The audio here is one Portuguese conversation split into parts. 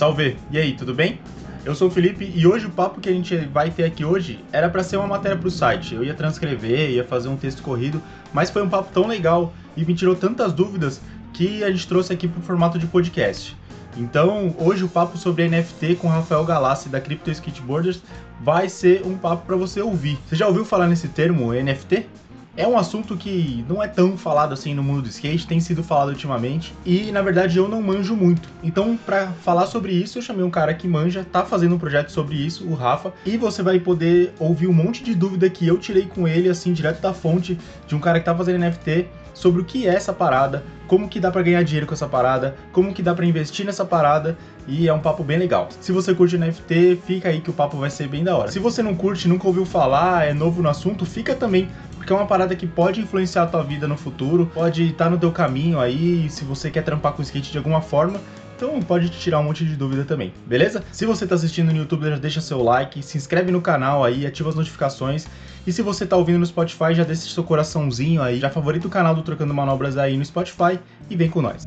Salve! E aí, tudo bem? Eu sou o Felipe e hoje o papo que a gente vai ter aqui hoje era para ser uma matéria para o site. Eu ia transcrever, ia fazer um texto corrido, mas foi um papo tão legal e me tirou tantas dúvidas que a gente trouxe aqui para o formato de podcast. Então, hoje o papo sobre NFT com Rafael Galassi da Crypto Skateboarders vai ser um papo para você ouvir. Você já ouviu falar nesse termo NFT? É um assunto que não é tão falado assim no mundo do skate, tem sido falado ultimamente, e na verdade eu não manjo muito. Então, para falar sobre isso, eu chamei um cara que manja, tá fazendo um projeto sobre isso, o Rafa, e você vai poder ouvir um monte de dúvida que eu tirei com ele, assim, direto da fonte de um cara que tá fazendo NFT, sobre o que é essa parada, como que dá para ganhar dinheiro com essa parada, como que dá para investir nessa parada e é um papo bem legal. Se você curte NFT, fica aí que o papo vai ser bem da hora. Se você não curte, nunca ouviu falar, é novo no assunto, fica também porque é uma parada que pode influenciar a tua vida no futuro, pode estar tá no teu caminho aí, se você quer trampar com skate de alguma forma, então pode te tirar um monte de dúvida também, beleza? Se você está assistindo no YouTube, já deixa seu like, se inscreve no canal aí, ativa as notificações. E se você está ouvindo no Spotify, já deixa seu coraçãozinho aí, já favorita o canal do Trocando Manobras aí no Spotify e vem com nós.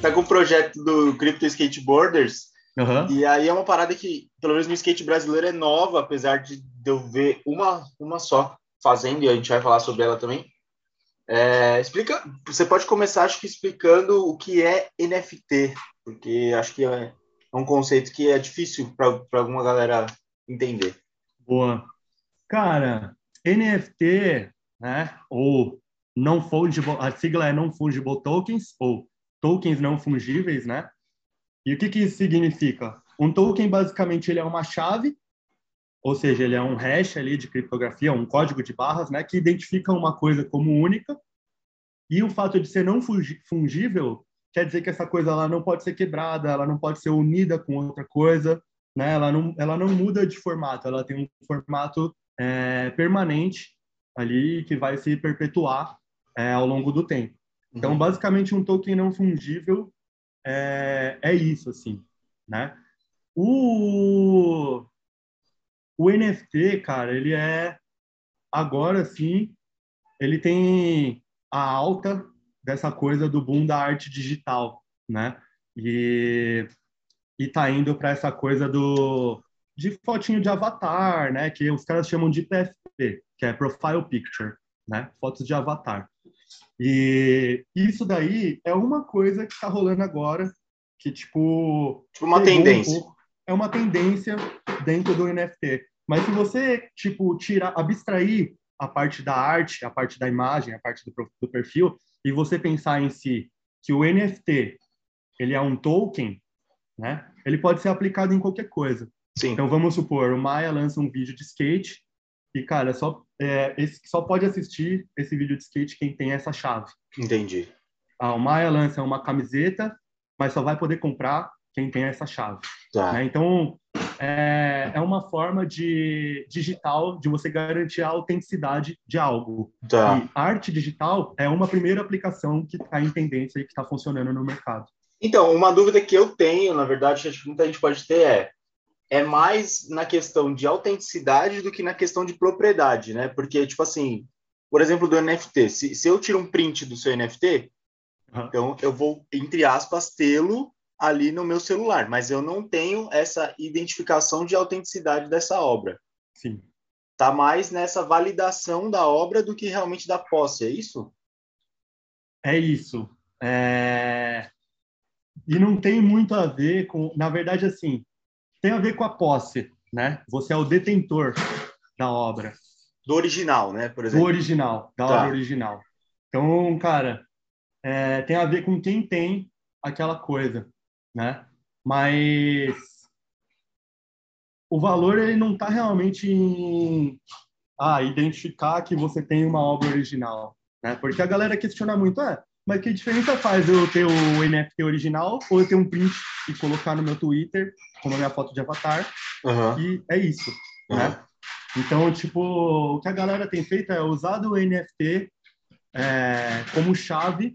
Tá com o projeto do Crypto Skateboarders, Uhum. E aí é uma parada que, pelo menos no skate brasileiro, é nova, apesar de eu ver uma, uma só fazendo, e a gente vai falar sobre ela também. É, explica, você pode começar, acho que explicando o que é NFT, porque acho que é, é um conceito que é difícil para alguma galera entender. Boa. Cara, NFT, né, ou não fungible, a sigla é non fungible tokens, ou tokens não fungíveis, né? E o que, que isso significa? Um token, basicamente, ele é uma chave, ou seja, ele é um hash ali de criptografia, um código de barras, né, que identifica uma coisa como única. E o fato de ser não fungível quer dizer que essa coisa ela não pode ser quebrada, ela não pode ser unida com outra coisa, né? Ela não, ela não muda de formato, ela tem um formato é, permanente ali que vai se perpetuar é, ao longo do tempo. Então, uhum. basicamente, um token não fungível é, é isso, assim, né? O, o NFT, cara, ele é, agora sim, ele tem a alta dessa coisa do boom da arte digital, né? E, e tá indo para essa coisa do de fotinho de avatar, né? Que os caras chamam de PFP, que é Profile Picture, né? Fotos de avatar. E isso daí é uma coisa que está rolando agora, que tipo. Tipo uma tendência. Um é uma tendência dentro do NFT. Mas se você, tipo, tirar, abstrair a parte da arte, a parte da imagem, a parte do, do perfil, e você pensar em si que o NFT ele é um token, né? Ele pode ser aplicado em qualquer coisa. Sim. Então vamos supor, o Maia lança um vídeo de skate e, cara, só, é, esse, só pode assistir esse vídeo de skate quem tem essa chave. Entendi. Ah, o Maia lança uma camiseta, mas só vai poder comprar quem tem essa chave. Tá. Né? Então, é, é uma forma de digital de você garantir a autenticidade de algo. Tá. E arte digital é uma primeira aplicação que está em tendência e que está funcionando no mercado. Então, uma dúvida que eu tenho, na verdade, acho que muita gente pode ter é é mais na questão de autenticidade do que na questão de propriedade, né? Porque, tipo assim, por exemplo, do NFT, se, se eu tiro um print do seu NFT, uhum. então eu vou, entre aspas, tê-lo ali no meu celular, mas eu não tenho essa identificação de autenticidade dessa obra. Sim. Tá mais nessa validação da obra do que realmente da posse, é isso? É isso. É... E não tem muito a ver com, na verdade, assim, tem a ver com a posse, né? Você é o detentor da obra. Do original, né? Por exemplo. Do original, da tá. obra original. Então, cara, é, tem a ver com quem tem aquela coisa, né? Mas o valor ele não está realmente em ah, identificar que você tem uma obra original, né? Porque a galera questiona muito, ah, mas que diferença faz eu ter o NFT original ou eu ter um print e colocar no meu Twitter como a minha foto de avatar? Uhum. E é isso, uhum. né? Então, tipo, o que a galera tem feito é usar o NFT é, como chave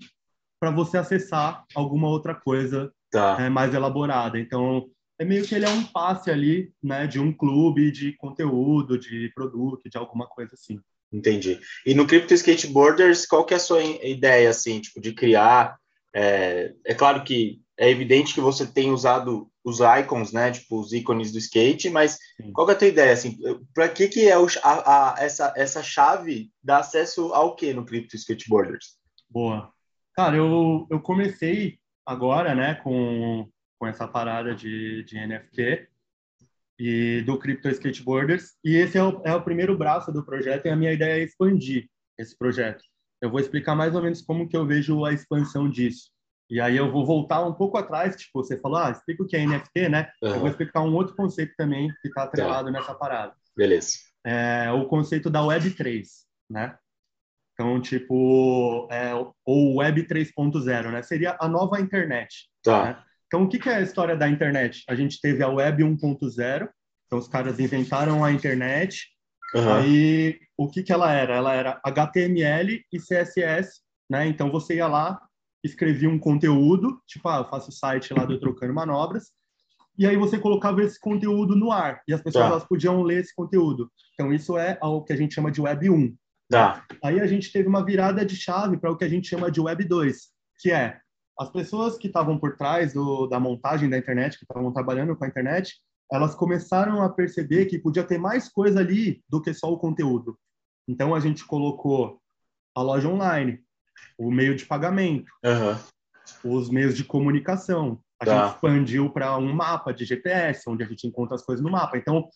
para você acessar alguma outra coisa tá. é, mais elaborada. Então, é meio que ele é um passe ali, né, de um clube de conteúdo, de produto, de alguma coisa assim. Entendi. E no Crypto Skateboarders, qual que é a sua ideia, assim, tipo, de criar? É, é claro que é evidente que você tem usado os icons, né, tipo, os ícones do skate, mas Sim. qual que é a tua ideia, assim, para que que é o, a, a, essa, essa chave dá acesso ao que no Crypto Skateboarders? Boa. Cara, eu, eu comecei agora, né, com, com essa parada de, de NFT, e do Crypto Skateboarders. E esse é o, é o primeiro braço do projeto e a minha ideia é expandir esse projeto. Eu vou explicar mais ou menos como que eu vejo a expansão disso. E aí eu vou voltar um pouco atrás, tipo, você falou, ah, explica o que é NFT, né? Uhum. Eu vou explicar um outro conceito também que está atrelado tá. nessa parada. Beleza. É o conceito da Web3, né? Então, tipo, é, ou Web 3.0, né? Seria a nova internet. Tá. Né? Então, o que, que é a história da internet? A gente teve a Web 1.0, então os caras inventaram a internet. Uhum. Aí, o que, que ela era? Ela era HTML e CSS, né? Então, você ia lá, escrevia um conteúdo, tipo, ah, eu faço o site lá do Trocando Manobras, e aí você colocava esse conteúdo no ar, e as pessoas tá. elas podiam ler esse conteúdo. Então, isso é o que a gente chama de Web 1. Tá. Aí a gente teve uma virada de chave para o que a gente chama de Web 2, que é as pessoas que estavam por trás do, da montagem da internet, que estavam trabalhando com a internet, elas começaram a perceber que podia ter mais coisa ali do que só o conteúdo. Então a gente colocou a loja online, o meio de pagamento, uhum. os meios de comunicação. A tá. gente expandiu para um mapa de GPS, onde a gente encontra as coisas no mapa. Então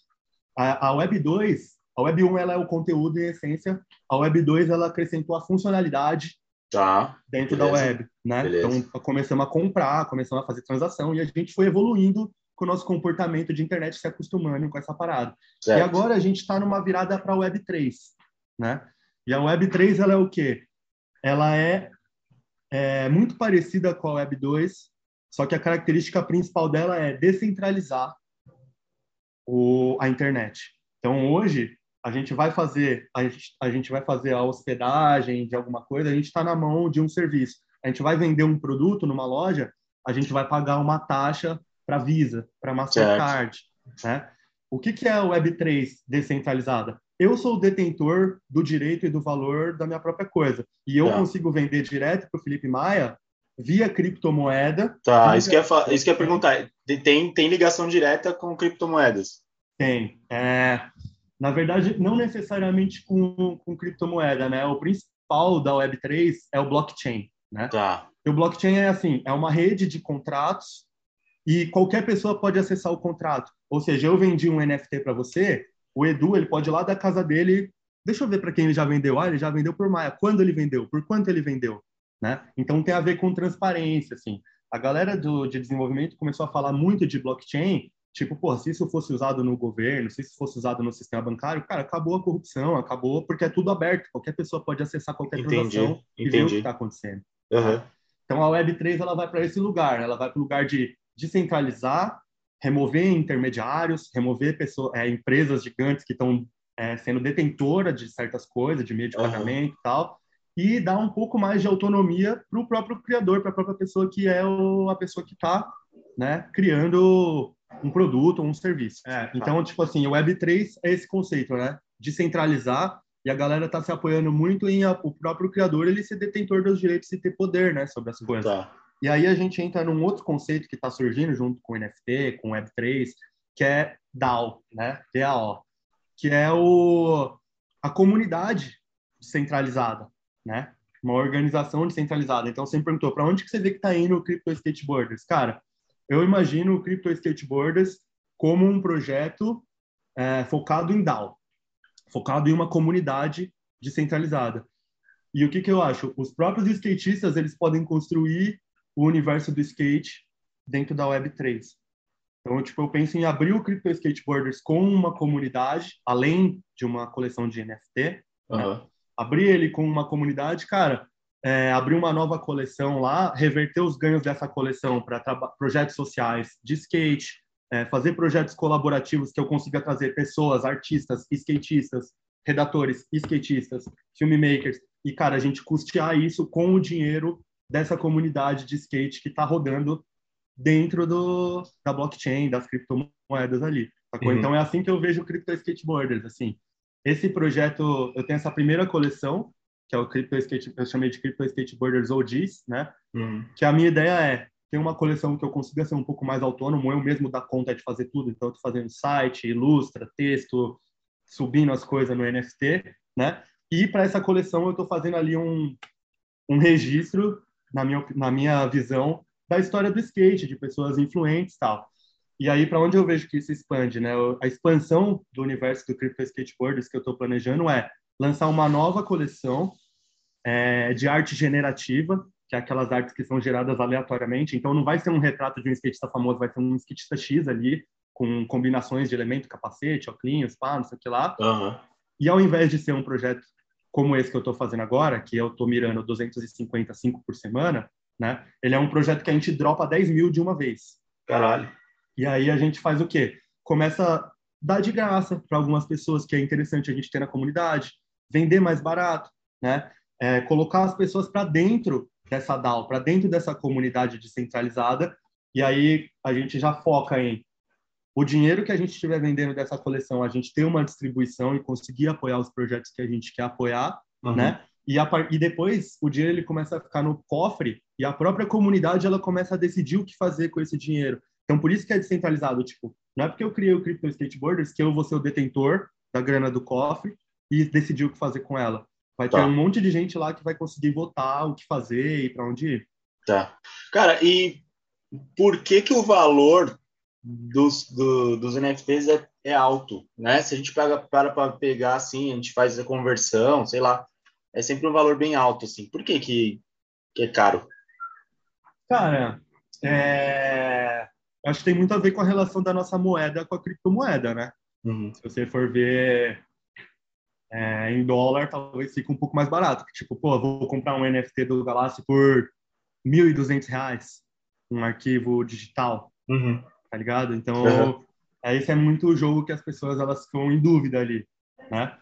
a, a Web 2, a Web 1 ela é o conteúdo em essência, a Web 2 ela acrescentou a funcionalidade Tá. Dentro beleza. da web, né? Beleza. Então, começamos a comprar, começamos a fazer transação e a gente foi evoluindo com o nosso comportamento de internet se acostumando com essa parada. Certo. E agora a gente está numa virada para a Web 3, né? E a Web 3 ela é o quê? Ela é, é muito parecida com a Web 2, só que a característica principal dela é descentralizar o, a internet. Então hoje a gente vai fazer a gente, a gente vai fazer a hospedagem de alguma coisa, a gente está na mão de um serviço. A gente vai vender um produto numa loja, a gente vai pagar uma taxa para Visa, para Mastercard, né? O que, que é a Web3 descentralizada? Eu sou o detentor do direito e do valor da minha própria coisa. E eu tá. consigo vender direto para o Felipe Maia via criptomoeda. Tá, via... isso que, é, isso que é perguntar. Tem, tem ligação direta com criptomoedas? Tem. É, na verdade, não necessariamente com, com criptomoeda, né? O principal da Web3 é o blockchain, né? Tá. E o blockchain é assim, é uma rede de contratos e qualquer pessoa pode acessar o contrato. Ou seja, eu vendi um NFT para você, o Edu, ele pode ir lá da casa dele, deixa eu ver para quem ele já vendeu. Ah, ele já vendeu por Maia. Quando ele vendeu? Por quanto ele vendeu? Né? Então tem a ver com transparência, assim. A galera do, de desenvolvimento começou a falar muito de blockchain Tipo, pô, se isso fosse usado no governo, se isso fosse usado no sistema bancário, cara, acabou a corrupção, acabou, porque é tudo aberto, qualquer pessoa pode acessar qualquer entendi, transação e ver o que está acontecendo. Uhum. Então a Web3 ela vai para esse lugar, ela vai para o lugar de descentralizar, remover intermediários, remover pessoas, é, empresas gigantes que estão é, sendo detentoras de certas coisas, de meio de pagamento uhum. e tal, e dar um pouco mais de autonomia para o próprio criador, para a própria pessoa que é o, a pessoa que está né, criando um produto ou um serviço. É, então, tipo assim, o Web3 é esse conceito, né? Descentralizar e a galera tá se apoiando muito em a, o próprio criador ele ser detentor dos direitos e ter poder, né, sobre as coisas. Tá. E aí a gente entra num outro conceito que está surgindo junto com o NFT, com o Web3, que é DAO, né? DAO, que é o a comunidade descentralizada, né? Uma organização descentralizada. Então você me perguntou para onde que você vê que está indo o Crypto Skateboarders? Cara, eu imagino o Crypto Skateboarders como um projeto é, focado em DAO, focado em uma comunidade descentralizada. E o que, que eu acho? Os próprios skatistas eles podem construir o universo do skate dentro da Web3. Então, tipo, eu penso em abrir o Crypto Skateboarders com uma comunidade, além de uma coleção de NFT, uhum. né? abrir ele com uma comunidade, cara, é, abrir uma nova coleção lá, reverter os ganhos dessa coleção para projetos sociais de skate, é, fazer projetos colaborativos que eu consiga trazer pessoas, artistas, skatistas, redatores, skatistas, filmmakers, e, cara, a gente custear isso com o dinheiro dessa comunidade de skate que está rodando dentro do, da blockchain, das criptomoedas ali. Uhum. Então é assim que eu vejo o Crypto Skateboarders, assim. esse projeto, eu tenho essa primeira coleção, que é o Crypto Skate, eu chamei de Crypto Skateboarders OGs, né? Uhum. Que a minha ideia é ter uma coleção que eu consiga ser um pouco mais autônomo, eu mesmo dar conta de fazer tudo, então eu tô fazendo site, ilustra, texto, subindo as coisas no NFT, né? E para essa coleção eu estou fazendo ali um, um registro, na minha, na minha visão, da história do skate, de pessoas influentes tal. E aí, para onde eu vejo que isso expande, né? A expansão do universo do Crypto Skateboarders que eu estou planejando é lançar uma nova coleção é, de arte generativa, que é aquelas artes que são geradas aleatoriamente. Então, não vai ser um retrato de um skatista famoso, vai ser um skatista X ali, com combinações de elemento, capacete, óculos, pá, não sei o que lá. Uhum. E ao invés de ser um projeto como esse que eu estou fazendo agora, que eu estou mirando 255 por semana, né? Ele é um projeto que a gente dropa 10 mil de uma vez. Caralho. E aí a gente faz o quê? Começa a dar de graça para algumas pessoas que é interessante a gente ter na comunidade, vender mais barato, né? É, colocar as pessoas para dentro dessa DAO, para dentro dessa comunidade descentralizada. E aí a gente já foca em o dinheiro que a gente estiver vendendo dessa coleção, a gente ter uma distribuição e conseguir apoiar os projetos que a gente quer apoiar, uhum. né? E, a, e depois o dinheiro ele começa a ficar no cofre e a própria comunidade ela começa a decidir o que fazer com esse dinheiro. Então por isso que é descentralizado, tipo, não é porque eu criei o Crypto Skateboarders que eu vou ser o detentor da grana do cofre e decidir o que fazer com ela. Vai tá. ter um monte de gente lá que vai conseguir votar o que fazer e para onde ir. Tá. Cara, e por que que o valor dos, do, dos NFTs é, é, alto, né? Se a gente pega, para para pegar assim, a gente faz a conversão, sei lá, é sempre um valor bem alto, assim. Por que que, que é caro? Cara, é... acho que tem muito a ver com a relação da nossa moeda com a criptomoeda, né? Uhum. Se você for ver é, em dólar, talvez fique um pouco mais barato. Tipo, pô, vou comprar um NFT do Galáxio por R$ 1.200, um arquivo digital. Uhum tá ligado? Então, uhum. é, esse é muito o jogo que as pessoas elas ficam em dúvida ali, né?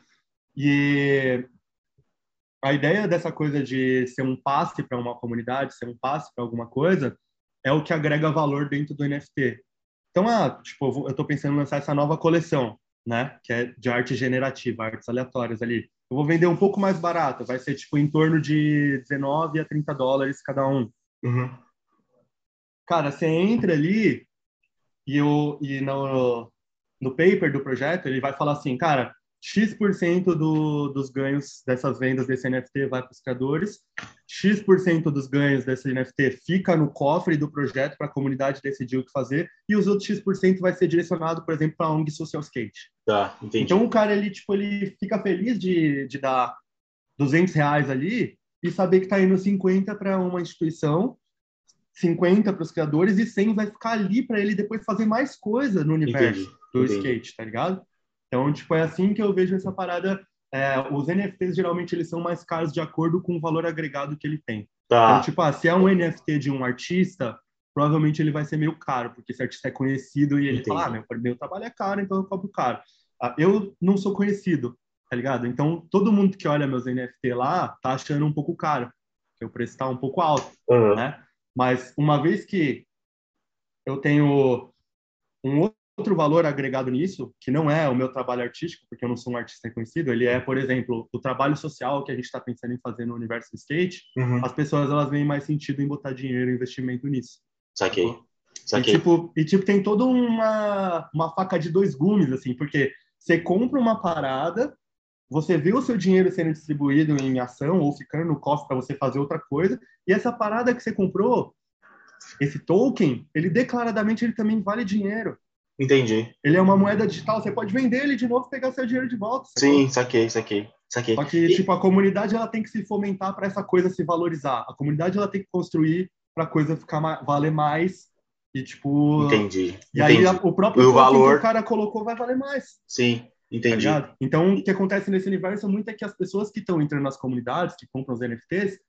E a ideia dessa coisa de ser um passe para uma comunidade, ser um passe para alguma coisa, é o que agrega valor dentro do NFT. Então, ah, tipo, eu estou pensando em lançar essa nova coleção, né? Que é de arte generativa, artes aleatórias ali. Eu vou vender um pouco mais barato, vai ser tipo em torno de 19 a 30 dólares cada um. Uhum. Cara, você entra ali, e, o, e no, no paper do projeto ele vai falar assim, cara, X% do, dos ganhos dessas vendas desse NFT vai para os criadores, X% dos ganhos desse NFT fica no cofre do projeto para a comunidade decidir o que fazer, e os outros X% vai ser direcionado, por exemplo, para a ONG Social Skate. Tá, entendi. Então o cara, ele, tipo, ele fica feliz de, de dar 200 reais ali e saber que está indo 50 para uma instituição 50 para os criadores e 100 vai ficar ali para ele depois fazer mais coisa no universo entendi, do entendi. skate, tá ligado? Então, tipo, é assim que eu vejo essa parada. É, os NFTs geralmente eles são mais caros de acordo com o valor agregado que ele tem. Tá. Então, tipo, ah, se é um NFT de um artista, provavelmente ele vai ser meio caro, porque esse artista é conhecido e ele Entendi. fala, ah, meu, meu trabalho é caro, então eu cobro caro. Ah, eu não sou conhecido, tá ligado? Então, todo mundo que olha meus NFT lá tá achando um pouco caro, que o preço tá um pouco alto, uhum. né? Mas uma vez que eu tenho um outro valor agregado nisso, que não é o meu trabalho artístico, porque eu não sou um artista reconhecido, ele é, por exemplo, o trabalho social que a gente está pensando em fazer no universo do skate, uhum. as pessoas elas veem mais sentido em botar dinheiro e investimento nisso. Saquei. Saquei. E, tipo, e tipo, tem toda uma, uma faca de dois gumes, assim, porque você compra uma parada você vê o seu dinheiro sendo distribuído em ação ou ficando no cofre para você fazer outra coisa, e essa parada que você comprou, esse token, ele declaradamente ele também vale dinheiro. Entendi. Ele é uma moeda digital, você pode vender ele de novo e pegar seu dinheiro de volta. Sim, saquei, saquei, saquei. Só que, e... tipo, a comunidade ela tem que se fomentar para essa coisa se valorizar. A comunidade ela tem que construir para a coisa ficar valer mais e, tipo... Entendi, E entendi. aí o próprio o valor... que o cara colocou vai valer mais. Sim, Entendi. Tá então, o que acontece nesse universo muito é que as pessoas que estão entrando nas comunidades, que compram os NFTs,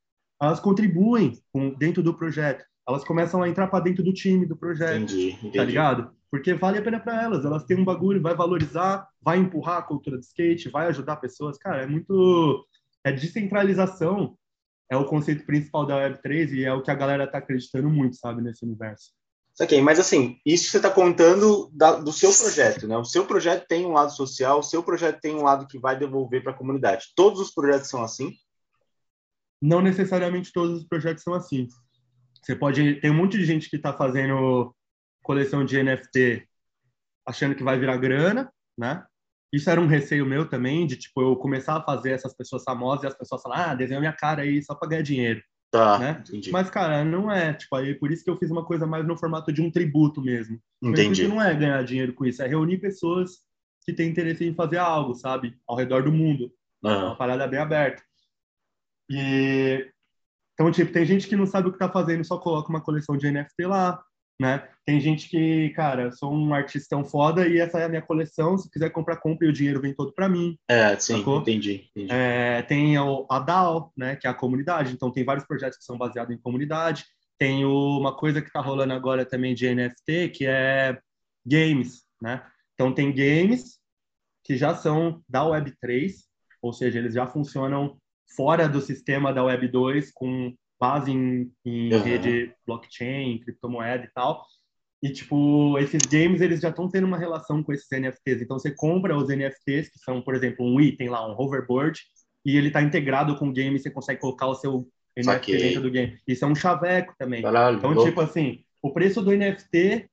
elas contribuem com, dentro do projeto. Elas começam a entrar para dentro do time do projeto. Entendi, entendi. Tá ligado? Porque vale a pena para elas. Elas têm um bagulho, vai valorizar, vai empurrar a cultura do skate, vai ajudar pessoas. Cara, é muito. É descentralização. É o conceito principal da Web3 e é o que a galera tá acreditando muito, sabe, nesse universo. Ok, mas assim, isso você está contando da, do seu projeto, né? O seu projeto tem um lado social, o seu projeto tem um lado que vai devolver para a comunidade. Todos os projetos são assim? Não necessariamente todos os projetos são assim. Você pode. Tem um monte de gente que está fazendo coleção de NFT achando que vai virar grana, né? Isso era um receio meu também, de tipo, eu começar a fazer essas pessoas famosas e as pessoas falar, ah, desenha minha cara aí só para ganhar dinheiro. Tá, né? entendi. Mas, cara, não é. Tipo, aí por isso que eu fiz uma coisa mais no formato de um tributo mesmo. Entendi. não é ganhar dinheiro com isso, é reunir pessoas que têm interesse em fazer algo, sabe? Ao redor do mundo. É uma parada bem aberta. E então, tipo, tem gente que não sabe o que tá fazendo, só coloca uma coleção de NFT lá, né? Tem gente que, cara, sou um artistão foda e essa é a minha coleção, se quiser comprar, compra e o dinheiro vem todo para mim. É, sim, sacou? entendi. entendi. É, tem a DAO, né, que é a comunidade, então tem vários projetos que são baseados em comunidade. Tem uma coisa que tá rolando agora também de NFT, que é games, né? Então tem games que já são da Web3, ou seja, eles já funcionam fora do sistema da Web 2 com base em, em uhum. rede blockchain, criptomoeda e tal. E, tipo, esses games, eles já estão tendo uma relação com esses NFTs. Então, você compra os NFTs, que são, por exemplo, um item lá, um hoverboard, e ele está integrado com o game, você consegue colocar o seu NFT Saquei. dentro do game. Isso é um chaveco também. Caralho, então, louco. tipo assim, o preço do NFT,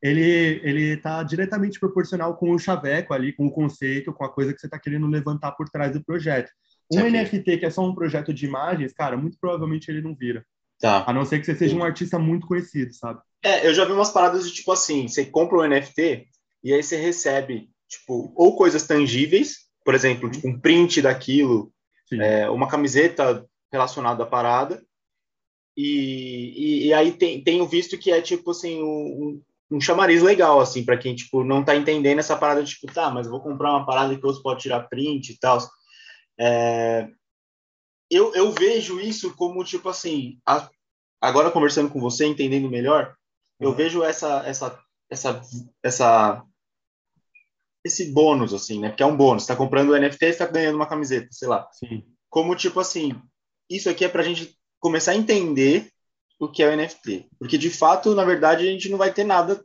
ele, ele tá diretamente proporcional com o chaveco ali, com o conceito, com a coisa que você está querendo levantar por trás do projeto. Um Aqui. NFT que é só um projeto de imagens, cara, muito provavelmente ele não vira. Tá. A não ser que você seja um artista muito conhecido, sabe? É, eu já vi umas paradas de tipo assim, você compra um NFT e aí você recebe, tipo, ou coisas tangíveis, por exemplo, tipo um print daquilo, é, uma camiseta relacionada à parada, e, e, e, aí tem, tenho visto que é tipo assim, um, um chamariz legal, assim, para quem, tipo, não tá entendendo essa parada, tipo, tá, mas eu vou comprar uma parada que outros pode tirar print e tal. É, eu, eu vejo isso como, tipo assim, a, agora conversando com você, entendendo melhor, eu uhum. vejo essa, essa, essa, essa, esse bônus, assim, né? Porque é um bônus. Você tá comprando o NFT, você tá ganhando uma camiseta, sei lá. Sim. Como, tipo assim, isso aqui é pra gente começar a entender o que é o NFT. Porque, de fato, na verdade, a gente não vai ter nada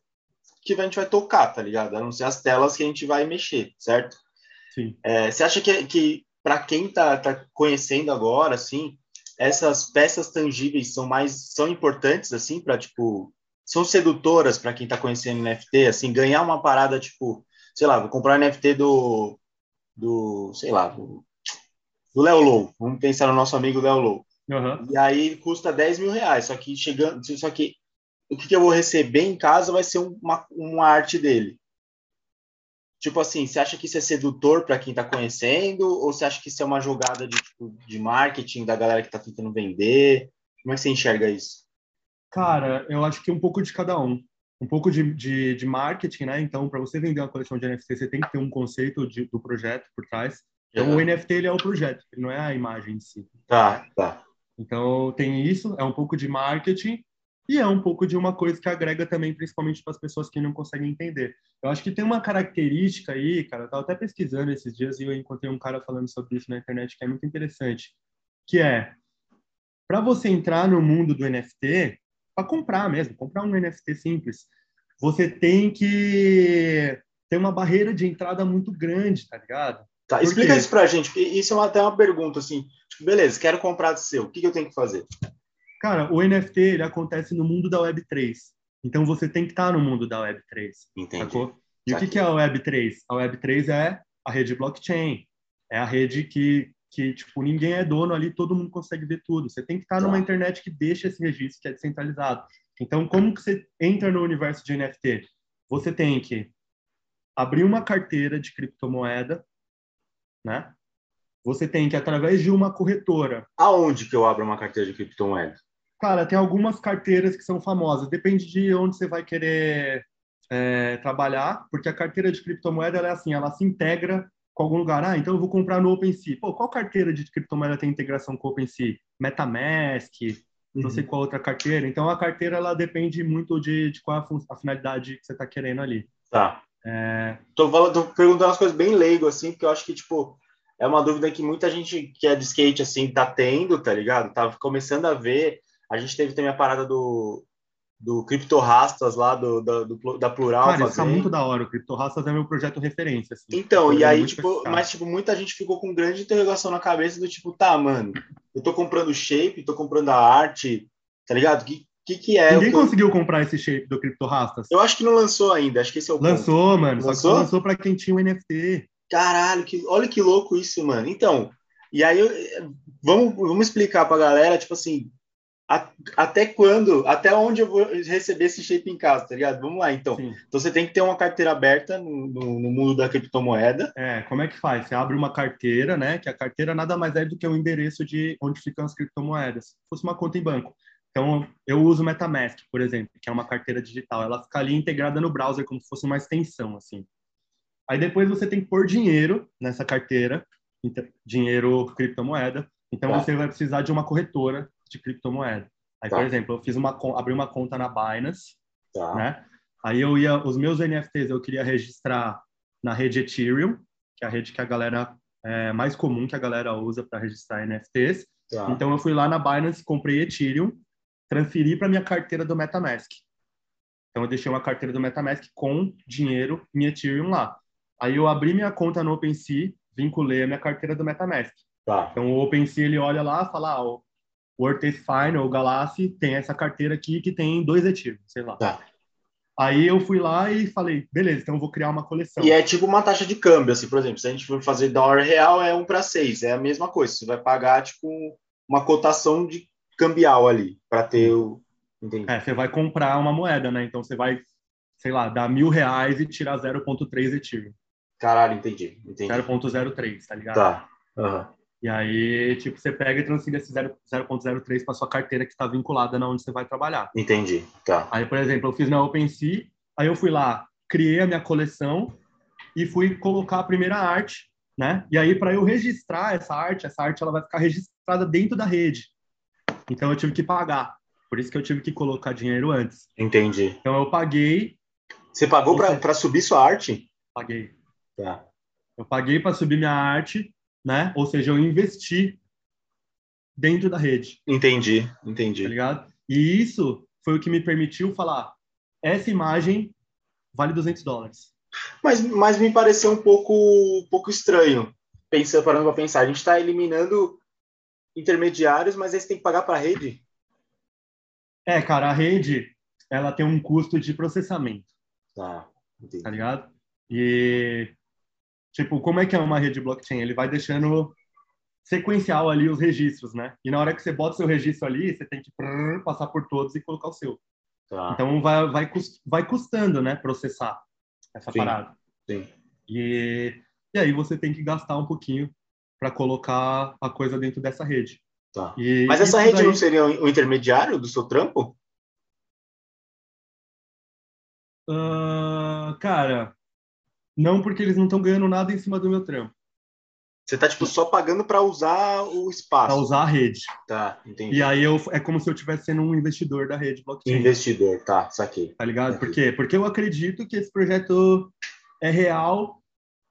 que a gente vai tocar, tá ligado? A não ser as telas que a gente vai mexer, certo? Sim. É, você acha que, que para quem está tá conhecendo agora, assim, essas peças tangíveis são mais são importantes assim para tipo são sedutoras para quem está conhecendo NFT, assim, ganhar uma parada tipo, sei lá, vou comprar um NFT do do, sei lá, do, do Léo Low. Vamos pensar no nosso amigo Léo Low. Uhum. E aí custa 10 mil reais. Só que chegando, só que o que eu vou receber em casa vai ser uma, uma arte dele. Tipo assim, você acha que isso é sedutor para quem está conhecendo? Ou você acha que isso é uma jogada de, tipo, de marketing da galera que está tentando vender? Como é que você enxerga isso? Cara, eu acho que um pouco de cada um. Um pouco de, de, de marketing, né? Então, para você vender uma coleção de NFT, você tem que ter um conceito de, do projeto por trás. Então, uhum. o NFT ele é o projeto, ele não é a imagem em si. Tá, tá. Então, tem isso, é um pouco de marketing. E é um pouco de uma coisa que agrega também, principalmente para as pessoas que não conseguem entender. Eu acho que tem uma característica aí, cara, eu estava até pesquisando esses dias e eu encontrei um cara falando sobre isso na internet que é muito interessante, que é, para você entrar no mundo do NFT, para comprar mesmo, comprar um NFT simples, você tem que ter uma barreira de entrada muito grande, tá ligado? Tá, explica isso pra gente, porque isso é até uma pergunta, assim, tipo, beleza, quero comprar do seu, o que, que eu tenho que fazer? Cara, o NFT ele acontece no mundo da Web3. Então você tem que estar no mundo da Web3. Entendi. Sacou? E o que, que é a Web3? A Web3 é a rede blockchain. É a rede que, que tipo, ninguém é dono ali, todo mundo consegue ver tudo. Você tem que estar tá. numa internet que deixa esse registro, que é descentralizado. Então, como que você entra no universo de NFT? Você tem que abrir uma carteira de criptomoeda, né? Você tem que, através de uma corretora... Aonde que eu abro uma carteira de criptomoeda? Cara, tem algumas carteiras que são famosas. Depende de onde você vai querer é, trabalhar, porque a carteira de criptomoeda é assim, ela se integra com algum lugar. Ah, então eu vou comprar no OpenSea. Pô, qual carteira de criptomoeda tem integração com o OpenSea? MetaMask, uhum. não sei uhum. qual outra carteira. Então a carteira ela depende muito de, de qual a, a finalidade que você está querendo ali. Tá. É... Tô, tô perguntando umas coisas bem leigo, assim, porque eu acho que, tipo, é uma dúvida que muita gente que é de skate, assim, tá tendo, tá ligado? Tá começando a ver a gente teve também a parada do, do Criptorastas lá do, da, do, da Plural. Cara, isso tá muito da hora. O Criptorastas é meu projeto referência. Assim. Então, e aí, tipo, mas tipo, muita gente ficou com grande interrogação na cabeça do tipo, tá, mano, eu tô comprando shape, tô comprando a arte, tá ligado? Que que, que é? Ninguém conseguiu comprar esse shape do Criptorastas. Eu acho que não lançou ainda, acho que esse é o Lançou, ponto. mano, lançou? só que lançou pra quem tinha o um NFT. Caralho, que, olha que louco isso, mano. Então, e aí, vamos, vamos explicar pra galera, tipo assim, até quando, até onde eu vou receber esse shape em casa, tá ligado? Vamos lá, então. Sim. Então você tem que ter uma carteira aberta no, no, no, mundo da criptomoeda. É, como é que faz? Você abre uma carteira, né? Que a carteira nada mais é do que o endereço de onde ficam as criptomoedas. Se fosse uma conta em banco. Então, eu uso MetaMask, por exemplo, que é uma carteira digital. Ela fica ali integrada no browser como se fosse uma extensão, assim. Aí depois você tem que pôr dinheiro nessa carteira, dinheiro criptomoeda. Então, tá. você vai precisar de uma corretora de criptomoeda. Aí, tá. por exemplo, eu fiz uma abri uma conta na Binance, tá. né? Aí eu ia os meus NFTs eu queria registrar na rede Ethereum, que é a rede que a galera é mais comum que a galera usa para registrar NFTs. Tá. Então eu fui lá na Binance, comprei Ethereum, transferi para minha carteira do MetaMask. Então eu deixei uma carteira do MetaMask com dinheiro em Ethereum lá. Aí eu abri minha conta no OpenSea, vinculei a minha carteira do MetaMask. Tá. Então o OpenSea ele olha lá, fala, ah, o Earth Fine ou Galassi tem essa carteira aqui que tem dois ativos, sei lá. Tá. Aí eu fui lá e falei, beleza, então eu vou criar uma coleção. E é tipo uma taxa de câmbio, assim, por exemplo, se a gente for fazer dólar real, é um para seis, é a mesma coisa. Você vai pagar, tipo, uma cotação de cambial ali, para ter o. Entendi. É, você vai comprar uma moeda, né? Então você vai, sei lá, dar mil reais e tirar 0,3 Ethereum. Caralho, entendi. entendi. 0,03, tá ligado? Tá. Uhum. E aí, tipo, você pega e transfere esse 0.03 para sua carteira que está vinculada na onde você vai trabalhar. Entendi, tá. Aí, por exemplo, eu fiz na OpenSea, aí eu fui lá, criei a minha coleção e fui colocar a primeira arte, né? E aí, para eu registrar essa arte, essa arte ela vai ficar registrada dentro da rede. Então, eu tive que pagar. Por isso que eu tive que colocar dinheiro antes. Entendi. Então, eu paguei. Você pagou para subir sua arte? Paguei. Tá. Eu paguei para subir minha arte né? Ou seja, eu investi dentro da rede. Entendi, entendi. Tá ligado? E isso foi o que me permitiu falar: essa imagem vale 200 dólares. Mas, mas me pareceu um pouco, um pouco estranho, pensando, parando para pensar. A gente está eliminando intermediários, mas você tem que pagar para a rede? É, cara, a rede ela tem um custo de processamento. Tá, entendi. Tá ligado? E Tipo, como é que é uma rede blockchain? Ele vai deixando sequencial ali os registros, né? E na hora que você bota o seu registro ali, você tem que prrr, passar por todos e colocar o seu. Tá. Então vai, vai, vai custando, né? Processar essa sim, parada. Sim. E, e aí você tem que gastar um pouquinho para colocar a coisa dentro dessa rede. Tá. E, Mas essa rede daí... não seria o intermediário do seu trampo? Uh, cara, não, porque eles não estão ganhando nada em cima do meu trampo. Você tá, tipo, só pagando para usar o espaço. Para usar a rede. Tá, entendi. E aí eu, é como se eu estivesse sendo um investidor da rede blockchain. Investidor, tá, saquei. Tá ligado? Saquei. Por quê? Porque eu acredito que esse projeto é real,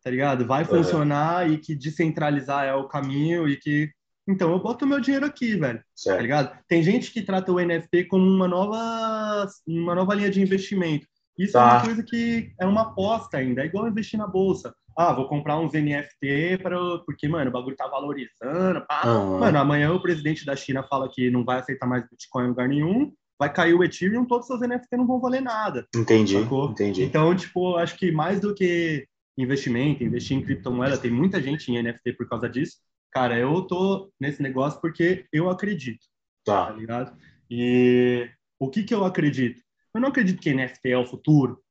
tá ligado? Vai funcionar uhum. e que descentralizar é o caminho e que. Então, eu boto meu dinheiro aqui, velho. Tá certo. Tá ligado? Tem gente que trata o NFT como uma nova, uma nova linha de investimento. Isso tá. é uma coisa que é uma aposta ainda, é igual investir na bolsa. Ah, vou comprar uns NFT para porque, mano, o bagulho tá valorizando. Pá. Uhum. Mano, amanhã o presidente da China fala que não vai aceitar mais Bitcoin em lugar nenhum, vai cair o Ethereum, todos os seus NFT não vão valer nada. Entendi, sacou? entendi. Então, tipo, acho que mais do que investimento, investir em criptomoeda, tem muita gente em NFT por causa disso. Cara, eu tô nesse negócio porque eu acredito. Tá. tá ligado? E o que que eu acredito? Eu não acredito que NFT é o futuro.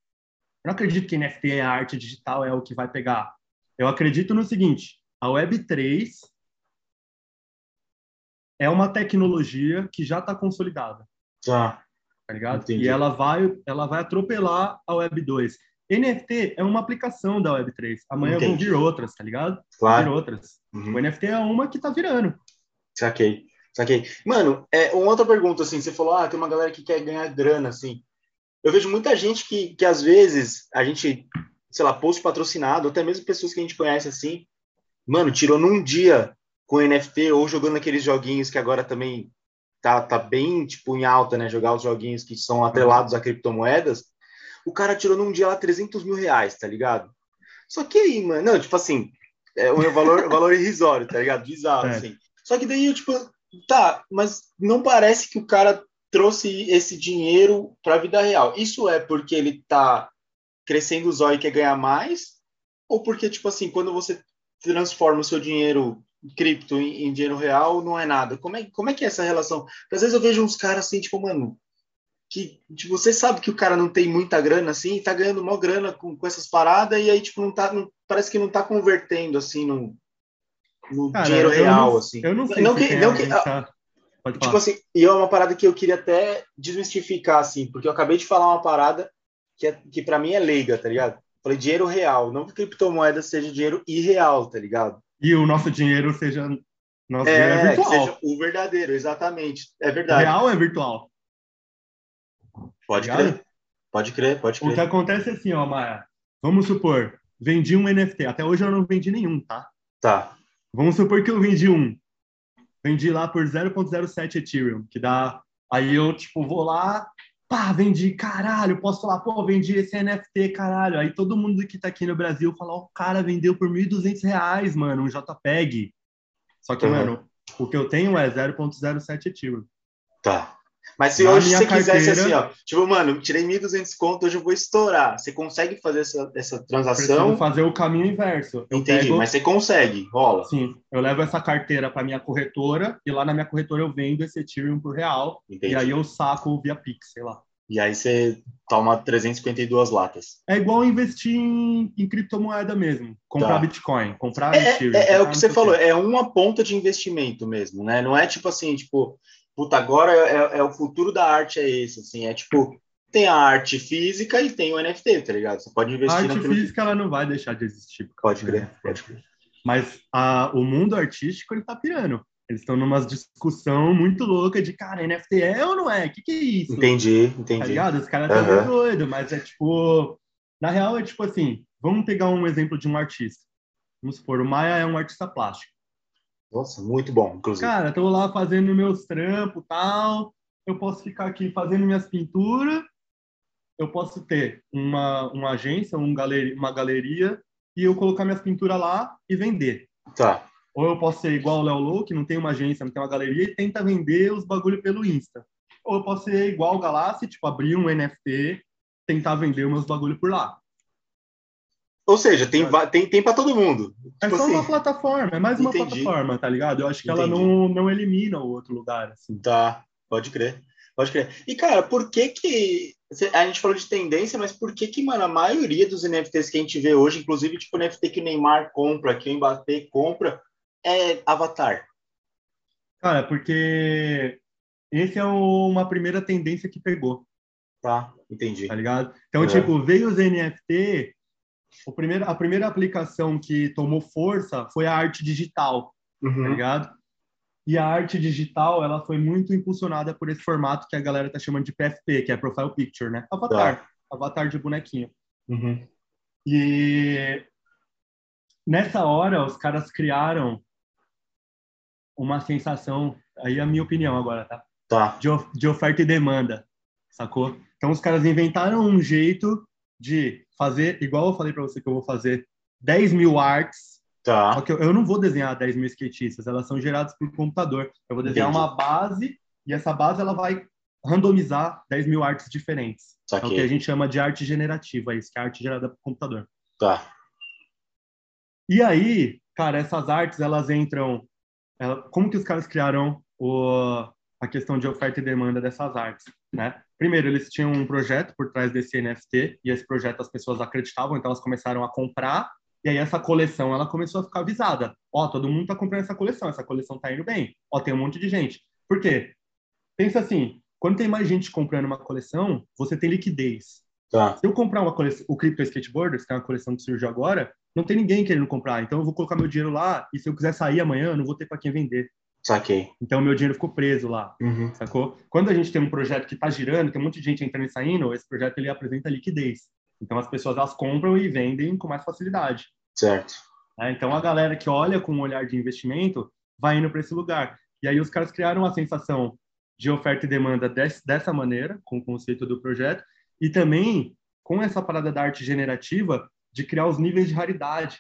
Eu não acredito que NFT é a arte digital, é o que vai pegar. Eu acredito no seguinte: a Web3 é uma tecnologia que já está consolidada. Tá. Tá ligado? Entendi. E ela vai, ela vai atropelar a Web 2. NFT é uma aplicação da Web 3. Amanhã Entendi. vão vir outras, tá ligado? Claro. Vão vir outras. Uhum. O NFT é uma que tá virando. Saquei. Saquei. Mano, é, uma outra pergunta, assim, você falou, ah, tem uma galera que quer ganhar grana, assim eu vejo muita gente que, que às vezes a gente, sei lá, post patrocinado, até mesmo pessoas que a gente conhece assim, mano, tirou num dia com NFT ou jogando aqueles joguinhos que agora também tá, tá bem, tipo, em alta, né? Jogar os joguinhos que são atrelados a criptomoedas. O cara tirou num dia lá 300 mil reais, tá ligado? Só que aí, mano, não, tipo assim, é um valor, valor irrisório, tá ligado? Bizarro, é. assim. Só que daí, eu, tipo, tá, mas não parece que o cara trouxe esse dinheiro para a vida real. Isso é porque ele tá crescendo o zóio e quer ganhar mais? Ou porque, tipo assim, quando você transforma o seu dinheiro cripto em, em, dinheiro real, não é nada? Como é, como é que é essa relação? Porque às vezes eu vejo uns caras assim, tipo, mano, que tipo, você sabe que o cara não tem muita grana assim, tá ganhando maior grana com, com essas paradas e aí tipo não tá, não, parece que não tá convertendo assim no, no cara, dinheiro real não, assim. Eu não sei não que, não que, ah, tipo assim, e é uma parada que eu queria até desmistificar assim, porque eu acabei de falar uma parada que é, que para mim é leiga, tá ligado? Falei dinheiro real, não que criptomoeda seja dinheiro irreal, tá ligado? E o nosso dinheiro seja nosso é, dinheiro é virtual. seja o verdadeiro, exatamente. É verdade. Real é virtual. Pode crer. Pode crer, pode crer. O que acontece é assim, ó, Maia. Vamos supor, vendi um NFT. Até hoje eu não vendi nenhum, tá? Tá. Vamos supor que eu vendi um. Vendi lá por 0.07 Ethereum, que dá. Aí eu, tipo, vou lá, pá, vendi, caralho, posso falar, pô, vendi esse NFT, caralho. Aí todo mundo que tá aqui no Brasil fala, ó, oh, o cara vendeu por 1.200 reais, mano, um JPEG. Só que, uhum. mano, o que eu tenho é 0.07 Ethereum. Tá. Mas se Na hoje você carteira... quisesse assim, ó, tipo, mano, tirei 1.200 conto, hoje eu vou estourar. Você consegue fazer essa, essa transação? Preciso fazer o caminho inverso. Eu Entendi, pego... mas você consegue, rola. Sim, eu levo essa carteira para minha corretora e lá na minha corretora eu vendo esse Ethereum por real. Entendi. E aí eu saco via Pix, sei lá. E aí você toma 352 latas. É igual investir em, em criptomoeda mesmo. Comprar tá. Bitcoin, comprar é, Ethereum. É, é o que você falou, é uma ponta de investimento mesmo, né? Não é tipo assim, tipo, puta, agora é, é, é, o futuro da arte é esse, assim, é tipo, tem a arte física e tem o NFT, tá ligado? Você pode investir A arte física, que... ela não vai deixar de existir. Pode crer, pode crer. Mas a, o mundo artístico, ele tá pirando. Eles estão numa discussão muito louca de, cara, NFT é ou não é? O que, que é isso? Entendi, entendi. Tá ligado? Os caras estão uhum. doidos, mas é tipo. Na real, é tipo assim: vamos pegar um exemplo de um artista. Vamos supor, o Maia é um artista plástico. Nossa, muito bom, inclusive. Cara, tô lá fazendo meus trampos tal. Eu posso ficar aqui fazendo minhas pinturas. Eu posso ter uma, uma agência, um galeri, uma galeria, e eu colocar minhas pinturas lá e vender. Tá. Ou eu posso ser igual o Léo Lou, que não tem uma agência, não tem uma galeria, e tenta vender os bagulho pelo Insta. Ou eu posso ser igual o Galassi, tipo, abrir um NFT, tentar vender os meus bagulho por lá. Ou seja, tem, tem, tem para todo mundo. É tipo é só assim. uma plataforma, é mais uma Entendi. plataforma, tá ligado? Eu acho que Entendi. ela não, não elimina o outro lugar, assim. Tá, pode crer. Pode crer. E, cara, por que que... A gente falou de tendência, mas por que que, mano, a maioria dos NFTs que a gente vê hoje, inclusive, tipo, o NFT que o Neymar compra, que o Mbappé compra, é Avatar? Cara, porque esse é uma primeira tendência que pegou. Tá, entendi. Tá ligado? Então, tipo, veio os NFT primeiro, a primeira aplicação que tomou força foi a arte digital, tá uhum. tá ligado? E a arte digital, ela foi muito impulsionada por esse formato que a galera tá chamando de PFP, que é Profile Picture, né? Avatar. Tá. Avatar de bonequinho. Uhum. E nessa hora, os caras criaram uma sensação, aí é a minha opinião agora, tá? Tá. De, de oferta e demanda, sacou? Então os caras inventaram um jeito de fazer, igual eu falei para você que eu vou fazer 10 mil arts. Tá. Só que eu, eu, não vou desenhar 10 mil skatistas, elas são geradas por computador. Eu vou desenhar Entendi. uma base e essa base ela vai randomizar 10 mil artes diferentes. Saquei. É o que a gente chama de arte generativa, isso, que é arte gerada por computador. Tá. E aí, cara, essas artes, elas entram... Ela, como que os caras criaram o, a questão de oferta e demanda dessas artes, né? Primeiro, eles tinham um projeto por trás desse NFT e esse projeto as pessoas acreditavam, então elas começaram a comprar e aí essa coleção ela começou a ficar avisada. Ó, todo mundo tá comprando essa coleção, essa coleção tá indo bem. Ó, tem um monte de gente. Por quê? Pensa assim, quando tem mais gente comprando uma coleção, você tem liquidez. Tá. Se eu comprar uma coleção, o Crypto Skateboarders, que é uma coleção que surgiu agora, não tem ninguém querendo comprar. Então eu vou colocar meu dinheiro lá e se eu quiser sair amanhã, eu não vou ter para quem vender. Saquei. Então, meu dinheiro ficou preso lá, uhum. sacou? Quando a gente tem um projeto que está girando, tem um monte de gente entrando e saindo, esse projeto ele apresenta liquidez. Então, as pessoas elas compram e vendem com mais facilidade. Certo. É, então, a galera que olha com um olhar de investimento vai indo para esse lugar. E aí, os caras criaram a sensação de oferta e demanda dessa maneira, com o conceito do projeto, e também com essa parada da arte generativa de criar os níveis de raridade.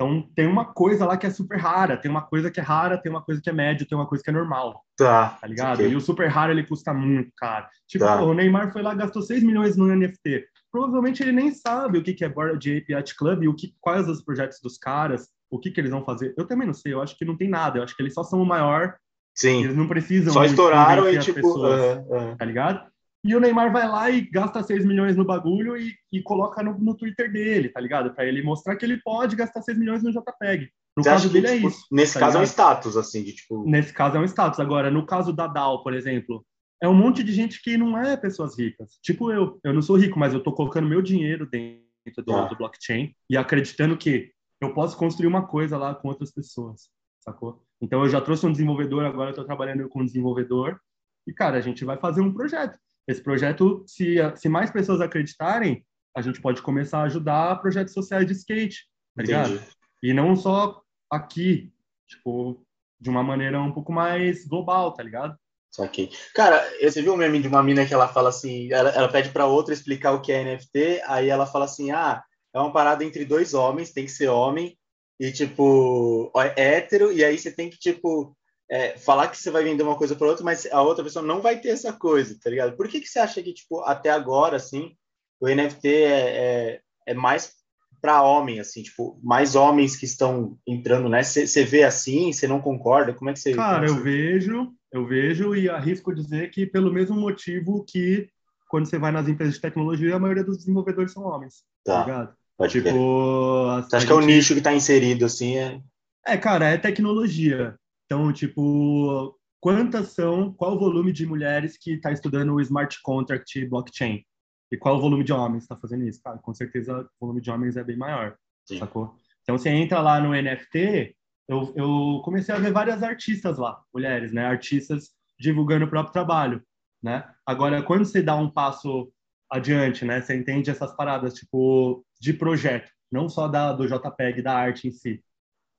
Então, tem uma coisa lá que é super rara, tem uma coisa que é rara, tem uma coisa que é médio, tem uma coisa que é normal. Tá. Tá ligado? Ok. E o super raro ele custa muito caro. Tipo, Tá. o Neymar foi lá gastou 6 milhões no NFT. Provavelmente ele nem sabe o que que é Board Ape Yacht Club e o que, quais os projetos dos caras, o que, que eles vão fazer. Eu também não sei, eu acho que não tem nada. Eu acho que eles só são o maior, Sim. eles não precisam. Só estouraram e tipo. aham. Tá ligado? E o Neymar vai lá e gasta 6 milhões no bagulho e, e coloca no, no Twitter dele, tá ligado? Pra ele mostrar que ele pode gastar 6 milhões no JPEG. No Você caso que, dele é tipo, isso. nesse tá caso é um ligado? status, assim, de tipo. Nesse caso é um status. Agora, no caso da DAO, por exemplo, é um monte de gente que não é pessoas ricas. Tipo eu. Eu não sou rico, mas eu tô colocando meu dinheiro dentro do, Ah. do blockchain e acreditando que eu posso construir uma coisa lá com outras pessoas, sacou? Então eu já trouxe um desenvolvedor, agora eu tô trabalhando com um desenvolvedor e, cara, a gente vai fazer um projeto. Esse projeto, se, se mais pessoas acreditarem, a gente pode começar a ajudar projetos sociais de skate, tá ligado? Entendi. E não só aqui, tipo, de uma maneira um pouco mais global, tá ligado? Saquei. Cara, você viu o meme de uma mina que ela fala assim, ela, ela pede para outra explicar o que é NFT, aí ela fala assim, ah, é uma parada entre dois homens, tem que ser homem, e tipo, é hétero, e aí você tem que, tipo, é, falar que você vai vender uma coisa para outra, mas a outra pessoa não vai ter essa coisa, tá ligado? Por que, que você acha que, tipo, até agora, assim, o NFT é, é, é mais para homem, assim, tipo, mais homens que estão entrando, né? Você vê assim, você não concorda? Como é que você... Cara, como eu vejo, eu vejo e arrisco dizer que pelo mesmo motivo que quando você vai nas empresas de tecnologia, a maioria dos desenvolvedores são homens, tá, Tá, ligado? pode. Tipo, a- Você acha a que é o gente- nicho que está inserido, assim, é... É, cara, é tecnologia. Então, tipo, quantas são, qual o volume de mulheres que está estudando o smart contract blockchain? E qual o volume de homens está fazendo isso? Cara, com certeza o volume de homens é bem maior, Sim. sacou? Então, você entra lá no NFT, eu, eu comecei a ver várias artistas lá, mulheres, né? Artistas divulgando o próprio trabalho, né? Agora, quando você dá um passo adiante, né? Você entende essas paradas, tipo, de projeto, não só da, do JPEG, da arte em si.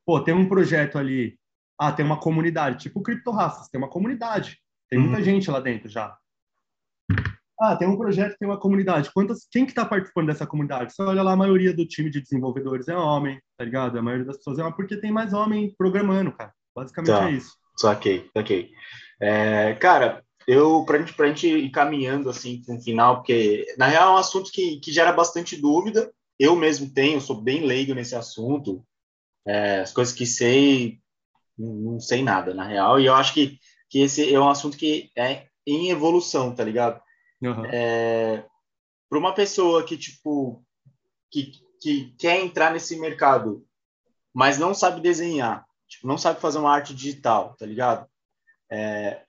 Pô, tem um projeto ali, ah, tem uma comunidade, tipo Cripto Raças, tem uma comunidade, tem muita Uhum. gente lá dentro já. Ah, tem um projeto, tem uma comunidade. Quantas, quem que tá participando dessa comunidade? Você olha lá, a maioria do time de desenvolvedores é homem, tá ligado? A maioria das pessoas é homem, porque tem mais homem programando, cara. Basicamente Tá. é isso. Saquei, saquei. É, cara, eu, pra gente, pra gente ir caminhando, assim, para um final, porque, na real, é um assunto que, que gera bastante dúvida. Eu mesmo tenho, sou bem leigo nesse assunto. É, as coisas que sei, não, não sei nada, na real. E eu acho que, que esse é um assunto que é em evolução, tá ligado? Aham. É, para uma pessoa que, tipo, que, que quer entrar nesse mercado, mas não sabe desenhar, tipo, não sabe fazer uma arte digital, tá ligado? É,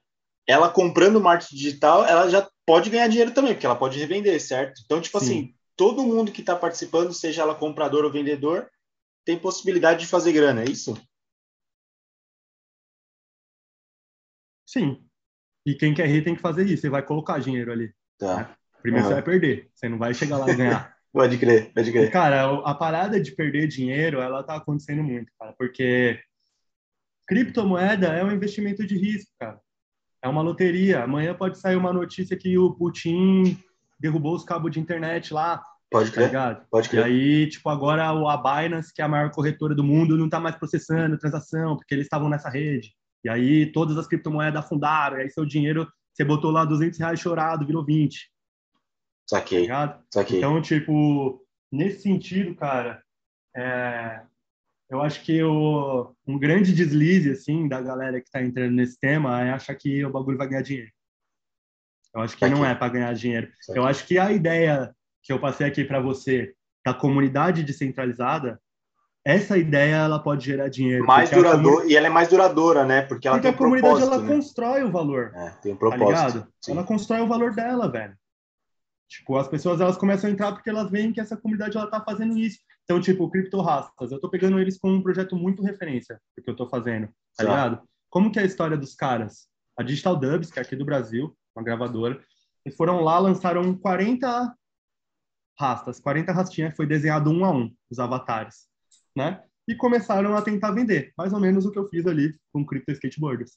ela comprando uma arte digital, ela já pode ganhar dinheiro também, porque ela pode revender, certo? Então, tipo Sim. assim, todo mundo que está participando, seja ela comprador ou vendedor, tem possibilidade de fazer grana, é isso? Sim. E quem quer rir tem que fazer isso. Você vai colocar dinheiro ali. Tá. Primeiro Aham. você vai perder. Você não vai chegar lá e ganhar. Pode crer, pode E, crer. cara, a parada de perder dinheiro, ela tá acontecendo muito, cara, porque criptomoeda é um investimento de risco, cara. É uma loteria. Amanhã pode sair uma notícia que o Putin derrubou os cabos de internet lá, Pode tá crer, ligado? pode E crer. aí, tipo, agora o- a Binance, que é a maior corretora do mundo, não tá mais processando transação, porque eles estavam nessa rede. E aí todas as criptomoedas afundaram, e aí seu dinheiro, você botou lá 200 reais chorado, virou 20, tá Saquei, ligado? saquei. Então, tipo, nesse sentido, cara, é, eu acho que o, um grande deslize, assim, da galera que tá entrando nesse tema é achar que o bagulho vai ganhar dinheiro. Eu acho que não Saquei. é para ganhar dinheiro. Saquei. Eu acho que a ideia que eu passei aqui para você da comunidade descentralizada, essa ideia ela pode gerar dinheiro. mais porque a duradoura, e ela é mais duradoura, né? Porque ela Porque a tem um comunidade propósito, ela né? constrói o valor É, tem um tá propósito. sim. Ela constrói o valor dela, velho. Tipo, as pessoas elas começam a entrar porque elas veem que essa comunidade ela tá fazendo isso. Então, tipo, o Crypto Rastas, eu tô pegando eles como um projeto muito referência do que eu tô fazendo, tá Tá. ligado? Como que é a história dos caras? A Digital Dubs, que é aqui do Brasil, uma gravadora, eles foram lá, lançaram 40 rastas, 40 rastinhas, foi desenhado um a um, os avatares, né? E começaram a tentar vender, mais ou menos o que eu fiz ali com Crypto Skateboarders.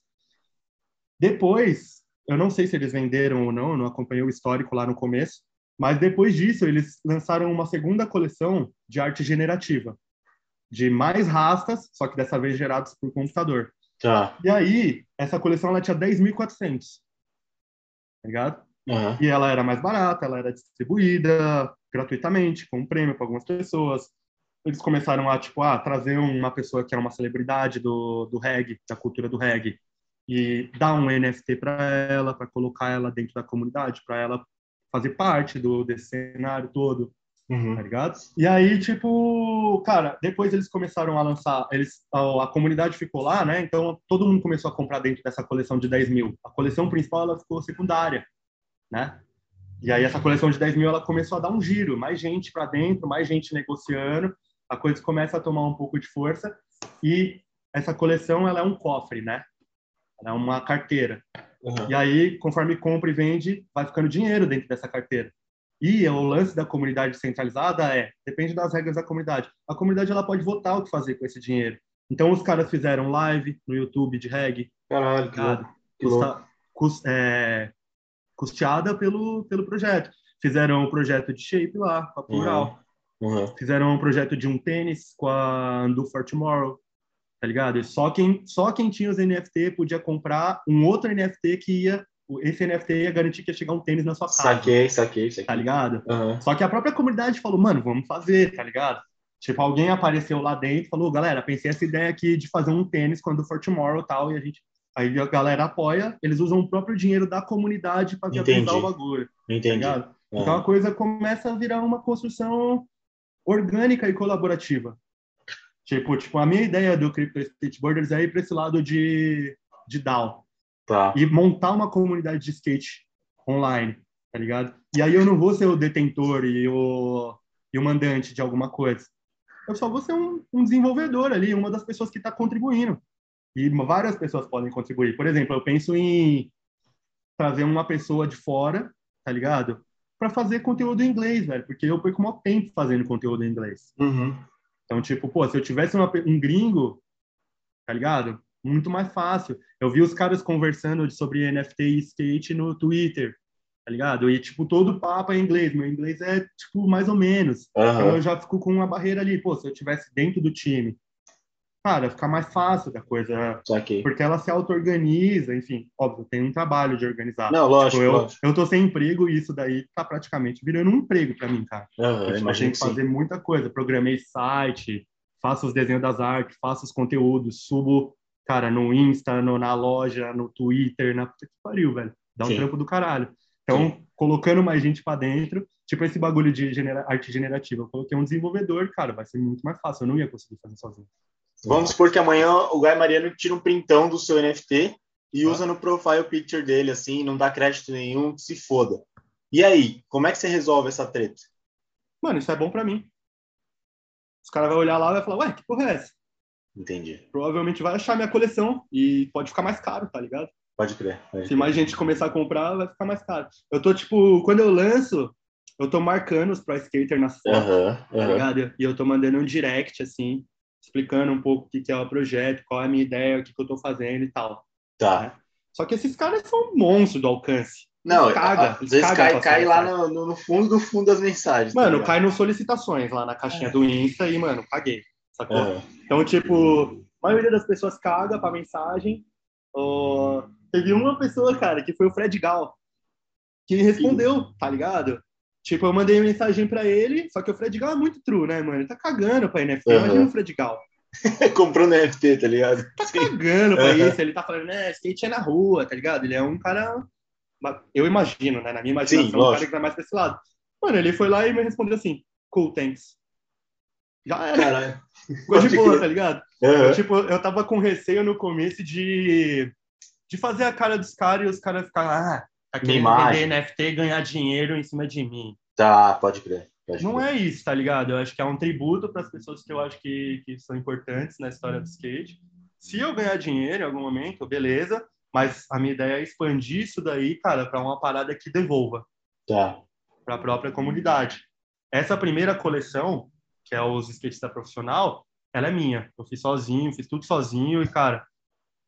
Depois, eu não sei se eles venderam ou não, eu não acompanhei o histórico lá no começo, mas depois disso eles lançaram uma segunda coleção de arte generativa, de mais rastas, só que dessa vez gerados por computador. Tá. E aí, essa coleção ela tinha 10.400. Tá ligado? Uhum. E ela era mais barata, ela era distribuída gratuitamente, com um prêmio para algumas pessoas. Eles começaram a, tipo, ah, trazer uma pessoa que era uma celebridade do, do reggae, da cultura do reggae, e dar um NFT para ela, para colocar ela dentro da comunidade, para ela fazer parte do desse cenário todo, Uhum. tá ligado? E aí, tipo, cara, depois eles começaram a lançar, eles, a, a comunidade ficou lá, né? Então todo mundo começou a comprar dentro dessa coleção de 10 mil. A coleção principal ela ficou secundária, né? E aí essa coleção de 10 mil ela começou a dar um giro, mais gente para dentro, mais gente negociando, a coisa começa a tomar um pouco de força e essa coleção ela é um cofre, né? Ela é uma carteira. Uhum. E aí, conforme compra e vende, vai ficando dinheiro dentro dessa carteira. E o lance da comunidade centralizada é, depende das regras da comunidade. A comunidade ela pode votar o que fazer com esse dinheiro. Então os caras fizeram live no YouTube de reggae, Caralho? Que louco. Custa- cus- é, custeada pelo, pelo projeto. Fizeram um projeto de shape lá, com a Plural. Uhum. Fizeram um projeto de um tênis com a Do for Tomorrow, tá ligado? E só quem, só quem tinha os NFT podia comprar um outro NFT que ia. Esse NFT ia garantir que ia chegar um tênis na sua casa. Saquei, saquei, saquei. Tá ligado? Uhum. Só que a própria comunidade falou, mano, vamos fazer, tá ligado? Tipo, alguém apareceu lá dentro e falou, galera, pensei essa ideia aqui de fazer um tênis quando for tomorrow e tal, e a gente. Aí a galera apoia, eles usam o próprio dinheiro da comunidade para viabilizar o bagulho, tá Entendi. ligado? Uhum. Então a coisa começa a virar uma construção orgânica e colaborativa. Tipo, tipo, a minha ideia do Crypto Skateboarders é ir para esse lado de, de DAO Tá. e montar uma comunidade de skate online, tá ligado? E aí eu não vou ser o detentor e o, e o mandante de alguma coisa. Eu só vou ser um, um desenvolvedor ali, uma das pessoas que está contribuindo. E várias pessoas podem contribuir. Por exemplo, eu penso em trazer uma pessoa de fora, tá ligado? Para fazer conteúdo em inglês, velho, porque eu perco muito tempo fazendo conteúdo em inglês. Uhum. Então, tipo, pô, se eu tivesse uma um gringo, tá ligado? Muito mais fácil. Eu vi os caras conversando sobre NFT e skate no Twitter, tá ligado? E, tipo, todo papo é em inglês. Meu inglês é, tipo, mais ou menos. Então, Uhum. eu já fico com uma barreira ali. Pô, se eu tivesse dentro do time, cara, fica mais fácil da coisa. Porque ela se auto-organiza, enfim. Óbvio, tem um trabalho de organizar. Não, lógico, Tipo, eu, lógico. eu tô sem emprego e isso daí tá praticamente virando um emprego pra mim, cara. Uhum, Eu, tipo, tenho que que sim. fazer muita coisa. Programei site, faço os desenhos das artes, faço os conteúdos, subo, cara, no Insta, no- na loja, no Twitter, na puta que pariu, velho. Dá um Sim. trampo do caralho. Então, colocando mais gente pra dentro, tipo esse bagulho de genera- arte generativa. Eu coloquei um desenvolvedor, cara, vai ser muito mais fácil. Eu não ia conseguir fazer sozinho. Vamos supor que amanhã o Guy Mariano tira um printão do seu NFT e Tá. usa no profile picture dele, assim, não dá crédito nenhum, se foda. E aí, como é que você resolve essa treta? Mano, isso é bom pra mim. Os caras vão olhar lá e vai falar, ué, que porra é essa? Entendi. Provavelmente vai achar minha coleção e pode ficar mais caro, tá ligado? Pode crer. Pode Se crer. mais gente começar a comprar, vai ficar mais caro. Eu tô, tipo, quando eu lanço, eu tô marcando os pro skater nas fotos, Aham, tá ligado? E eu tô mandando um direct, assim, explicando um pouco o que, que é o projeto, qual é a minha ideia, o que, que eu tô fazendo e tal. Tá. Só que esses caras são monstros do alcance. Não, Caga, às vezes caga cai, cai lá no, no- fundo do fundo das mensagens. tá Mano, ligado? cai no solicitações lá na caixinha do Insta e, mano, caguei. Sacou? Aham. Então, tipo, a maioria das pessoas caga pra mensagem. Ó, teve uma pessoa, cara, que foi o Fred Gal, que respondeu, tá ligado? Tipo, eu mandei mensagem pra ele, só que o Fred Gal é muito true, né, mano? Ele tá cagando pra NFT. Aham. Imagina o Fred Gal. Comprou no NFT, tá ligado? Tá Sim. cagando pra Aham. isso. Ele tá falando, né, skate é na rua, tá ligado? Ele é um cara. Eu imagino, né? Na minha imaginação, Sim, um cara que vai mais pra esse lado. Mano, ele foi lá e me respondeu assim: cool, thanks. Já era. Caralho. Ficou de boa, tá ligado? Aham. Eu, tipo, eu tava com receio no começo de, de fazer a cara dos caras e os caras ficarem, ah, tá querendo Imagem. vender NFT e ganhar dinheiro em cima de mim. Tá, pode crer. Pode Não crer. é isso, tá ligado? Eu acho que é um tributo para as pessoas que eu acho que, que são importantes na história do skate. Se eu ganhar dinheiro em algum momento, beleza, mas a minha ideia é expandir isso daí, cara, para uma parada que devolva Tá. para a própria comunidade. Essa primeira coleção, que é os skatista profissional, ela é minha. Eu fiz sozinho, fiz tudo sozinho e, cara,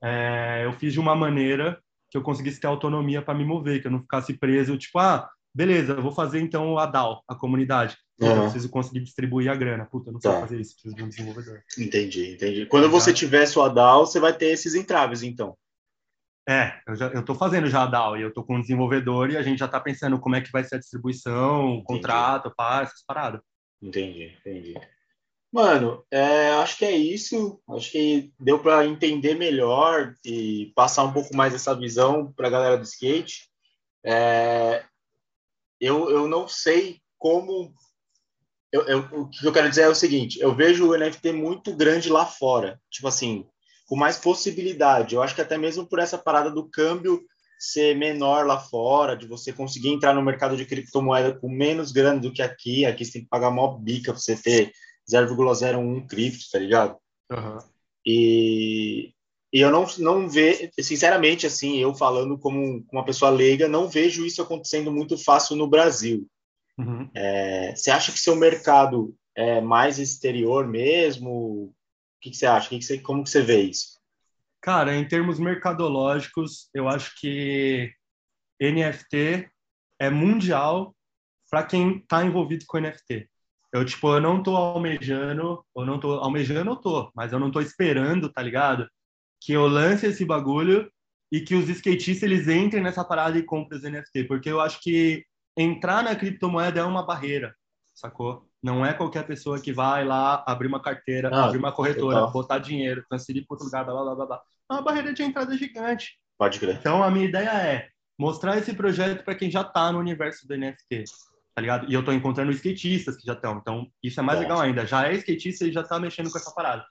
é, eu fiz de uma maneira que eu conseguisse ter autonomia para me mover, que eu não ficasse preso, tipo, ah, beleza, vou fazer então a DAO, a comunidade. Uhum. Eu preciso conseguir distribuir a grana. Puta, eu não sei Tá. fazer isso, preciso de um desenvolvedor. Entendi, entendi. Quando você tiver sua DAO, você vai ter esses entraves, então. É, eu, já, eu tô fazendo já a DAO e eu tô com um desenvolvedor e a gente já tá pensando como é que vai ser a distribuição, o contrato, pá, essas paradas. Entendi, entendi. Mano, é, acho que é isso. Acho que deu para entender melhor e passar um pouco mais essa visão para a galera do skate. É, eu, eu não sei como. Eu, eu, o que eu quero dizer é o seguinte: eu vejo o NFT muito grande lá fora. Tipo assim, com mais possibilidade. Eu acho que até mesmo por essa parada do câmbio ser menor lá fora, de você conseguir entrar no mercado de criptomoeda com menos grana do que aqui. Aqui você tem que pagar mó bica para você ter 0,01 cripto, tá ligado? Uhum. E, e eu não, não vejo, sinceramente, assim, eu falando como uma pessoa leiga, não vejo isso acontecendo muito fácil no Brasil. Uhum. É, você acha que seu mercado é mais exterior mesmo? O que, que você acha? Que que você, como que você vê isso? Cara, em termos mercadológicos, eu acho que NFT é mundial para quem está envolvido com NFT. Eu, tipo, eu não tô almejando, eu não tô almejando, eu tô, mas eu não tô esperando, tá ligado? Que eu lance esse bagulho e que os skatistas eles entrem nessa parada e comprem os NFT, porque eu acho que entrar na criptomoeda é uma barreira, sacou? Não é qualquer pessoa que vai lá abrir uma carteira, Ah, abrir uma corretora, botar dinheiro, transferir para outro lugar, blá, blá, blá, blá. É uma barreira de entrada gigante. Pode crer. Então, a minha ideia é mostrar esse projeto para quem já está no universo do NFT, tá ligado? E eu tô encontrando skatistas que já estão. Então, isso é mais Tá. legal ainda. Já é skatista e já tá mexendo com essa parada.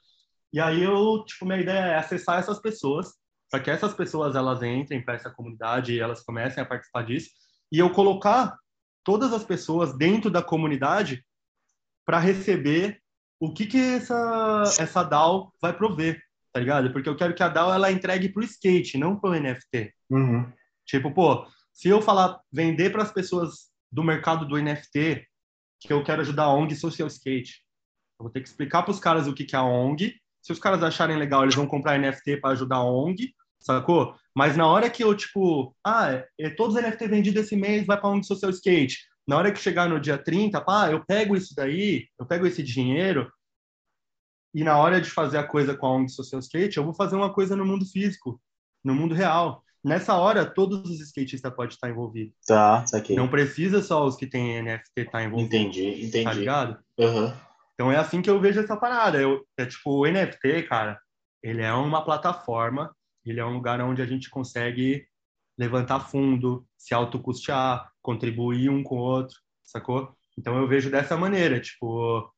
E aí eu, tipo, minha ideia é acessar essas pessoas, para que essas pessoas elas entrem para essa comunidade e elas comecem a participar disso, e eu colocar todas as pessoas dentro da comunidade para receber o que que essa essa DAO vai prover, tá ligado? Porque eu quero que a DAO ela entregue pro skate, não pro NFT. Uhum. Tipo, pô, se eu falar vender para as pessoas do mercado do NFT, que eu quero ajudar a ONG Social Skate, eu vou ter que explicar para os caras o que, que é a ONG. Se os caras acharem legal, eles vão comprar NFT para ajudar a ONG, sacou? Mas na hora que eu, tipo, ah, é, todos os NFT vendidos esse mês vai para a ONG Social Skate. Na hora que chegar no dia 30, pá, eu pego isso daí, eu pego esse dinheiro e na hora de fazer a coisa com a ONG Social Skate, eu vou fazer uma coisa no mundo físico, no mundo real. Nessa hora, todos os skatistas podem estar envolvidos. Tá, saquei. Não precisa só os que têm NFT estar envolvidos, Entendi, tá entendi. ligado? Uhum. Então é assim que eu vejo essa parada. Eu, é tipo, o NFT, cara, ele é uma plataforma, ele é um lugar onde a gente consegue levantar fundo, se autocustear, contribuir um com o outro, sacou? Então eu vejo dessa maneira, tipo,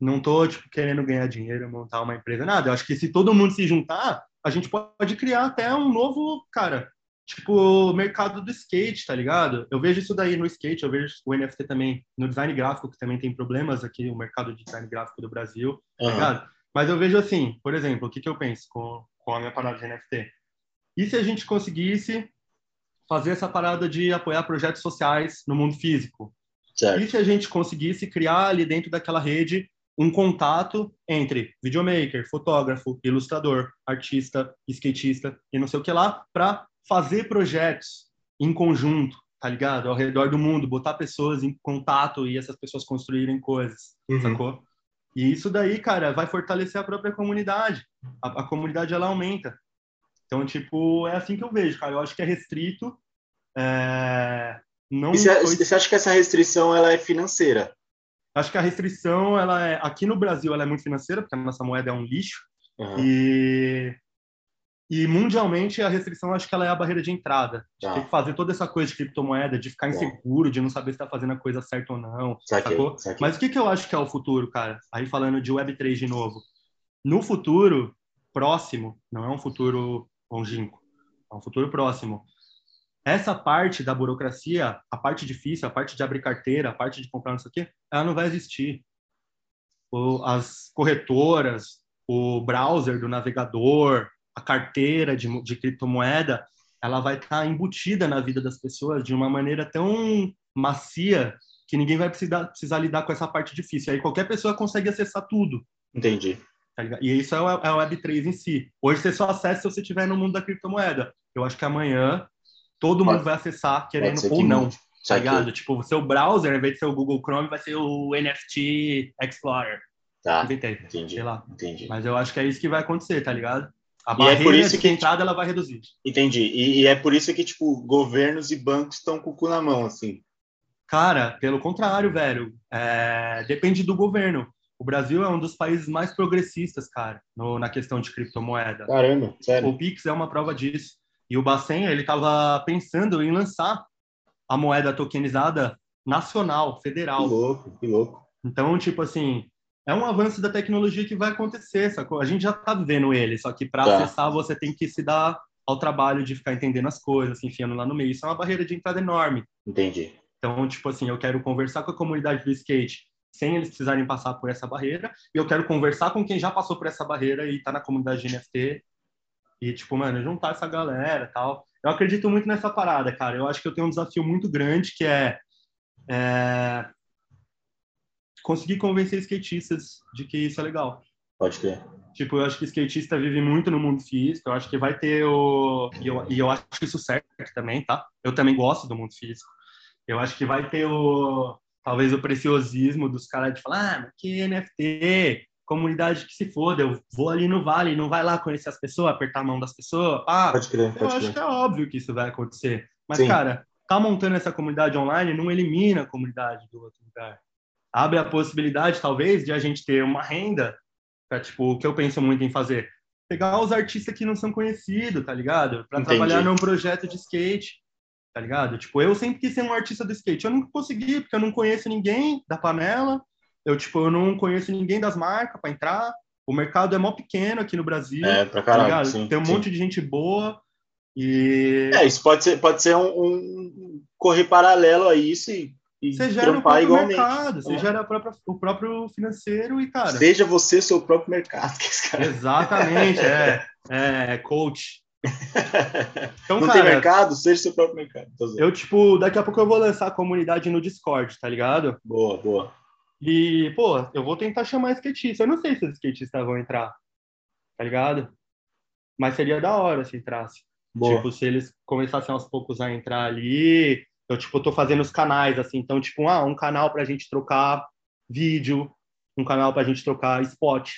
não tô tipo querendo ganhar dinheiro, montar uma empresa, nada. Eu acho que se todo mundo se juntar, a gente pode criar até um novo, cara, tipo, mercado do skate, tá ligado? Eu vejo isso daí no skate, eu vejo o NFT também no design gráfico, que também tem problemas aqui, o mercado de design gráfico do Brasil, tá Uhum. ligado? Mas eu vejo assim, por exemplo, o que, que eu penso com, com a minha parada de NFT? E se a gente conseguisse fazer essa parada de apoiar projetos sociais no mundo físico? Certo. E se a gente conseguisse criar ali dentro daquela rede um contato entre videomaker, fotógrafo, ilustrador, artista, skatista e não sei o que lá, para fazer projetos em conjunto, tá ligado? Ao redor do mundo, botar pessoas em contato e essas pessoas construírem coisas, Uhum. sacou? E isso daí, cara, vai fortalecer a própria comunidade. A, a comunidade, ela aumenta. Então, tipo, é assim que eu vejo, cara. Eu acho que é restrito. é, Não E você, foi- você acha que essa restrição ela é financeira? Acho que a restrição, ela é aqui no Brasil, ela é muito financeira, porque a nossa moeda é um lixo. Uhum. E e mundialmente a restrição, acho que ela é a barreira de entrada. De Tá. ter que fazer toda essa coisa de criptomoeda, de ficar Tá. inseguro, de não saber se está fazendo a coisa certa ou não. Saquei, saquei. Mas o que, que eu acho que é o futuro, cara? Aí falando de Web3 de novo. No futuro próximo, não é um futuro longínquo, é um futuro próximo. Essa parte da burocracia, a parte difícil, a parte de abrir carteira, a parte de comprar não sei o quê, ela não vai existir. O- as corretoras, o browser do navegador, a carteira de, de criptomoeda, ela vai estar embutida na vida das pessoas de uma maneira tão macia que ninguém vai precisar, precisar lidar com essa parte difícil. Aí qualquer pessoa consegue acessar tudo. Entendi. tá? E isso é é o Web3 em si. Hoje você só acessa se você estiver no mundo da criptomoeda. eu acho que amanhã todo mundo Pode- vai acessar, querendo ou que não. Tá ligado? Tipo, o seu browser, ao invés de ser o Google Chrome, vai ser o NFT Explorer. Tá, Inventei, entendi. sei lá. Entendi. Mas eu acho que é isso que vai acontecer, tá ligado? A E é barreira por isso de que- entrada ela vai reduzir. Entendi. E, e é por isso que, tipo, governos e bancos estão com o cu na mão, assim. Cara, pelo contrário, velho. É, Depende do governo. O Brasil é um dos países mais progressistas, cara, no- na questão de criptomoeda. Caramba, sério. O Pix é uma prova disso. E o Bacen, ele estava pensando em lançar a moeda tokenizada nacional, Que federal. louco, que louco. Então, tipo assim, é um avanço da tecnologia que vai acontecer, sacou? A gente já tá vivendo ele, só que para Tá. acessar você tem que se dar ao trabalho de ficar entendendo as coisas, se enfiando lá no meio. Isso é uma barreira de entrada enorme. Entendi. Então, tipo assim, eu quero conversar com a comunidade do skate sem eles precisarem passar por essa barreira, e eu quero conversar com quem já passou por essa barreira e tá na comunidade de NFT, e, tipo, mano, juntar essa galera tal. Eu acredito muito nessa parada, cara. Eu acho que eu tenho um desafio muito grande, que é, é conseguir convencer skatistas de que isso é legal. Pode crer. Tipo, eu acho que skatista vive muito no mundo físico, eu acho que vai ter o... E eu, e eu acho que isso certo também, tá? Eu também gosto do mundo físico. Eu acho que vai ter o... Talvez o preciosismo dos caras de falar, ah, que NFT, comunidade que se foda, eu vou ali no vale, não vai lá conhecer as pessoas, apertar a mão das pessoas. Ah, Pode crer, eu pode acho crer. que é óbvio que isso vai acontecer. Mas, Sim. cara, tá montando essa comunidade online não elimina a comunidade do outro lugar. Abre a possibilidade, talvez, de a gente ter uma renda, pra, tipo, o que eu penso muito em fazer. Pegar os artistas que não são conhecidos, tá ligado? Pra Entendi. trabalhar num projeto de skate, tá ligado? Tipo, eu sempre quis ser um artista do skate. Eu nunca consegui, porque eu não conheço ninguém da panela. Eu, tipo, eu não conheço ninguém das marcas pra entrar. O mercado é mó pequeno aqui no Brasil. É, pra tá caralho. ligado? sim, Tem um sim. monte de gente boa. E É, isso pode ser, pode ser um, um correr paralelo a isso e, e você gera o próprio igualmente. mercado, você É. gera própria- o próprio financeiro e, cara. Seja você seu próprio mercado. Cara... Exatamente, é, é coach. Então, Não cara, tem mercado? Seja seu próprio mercado. Eu, tipo, daqui a pouco eu vou lançar a comunidade no Discord, tá ligado? Boa, boa. E, pô, eu vou tentar chamar skatista. Eu não sei se os skatistas vão entrar, tá ligado? Mas seria da hora se entrasse. Boa. Tipo, se eles começassem aos poucos a entrar ali, eu, tipo, tô fazendo os canais, assim. Então, tipo, ah, um canal pra gente trocar vídeo, um canal pra gente trocar spot,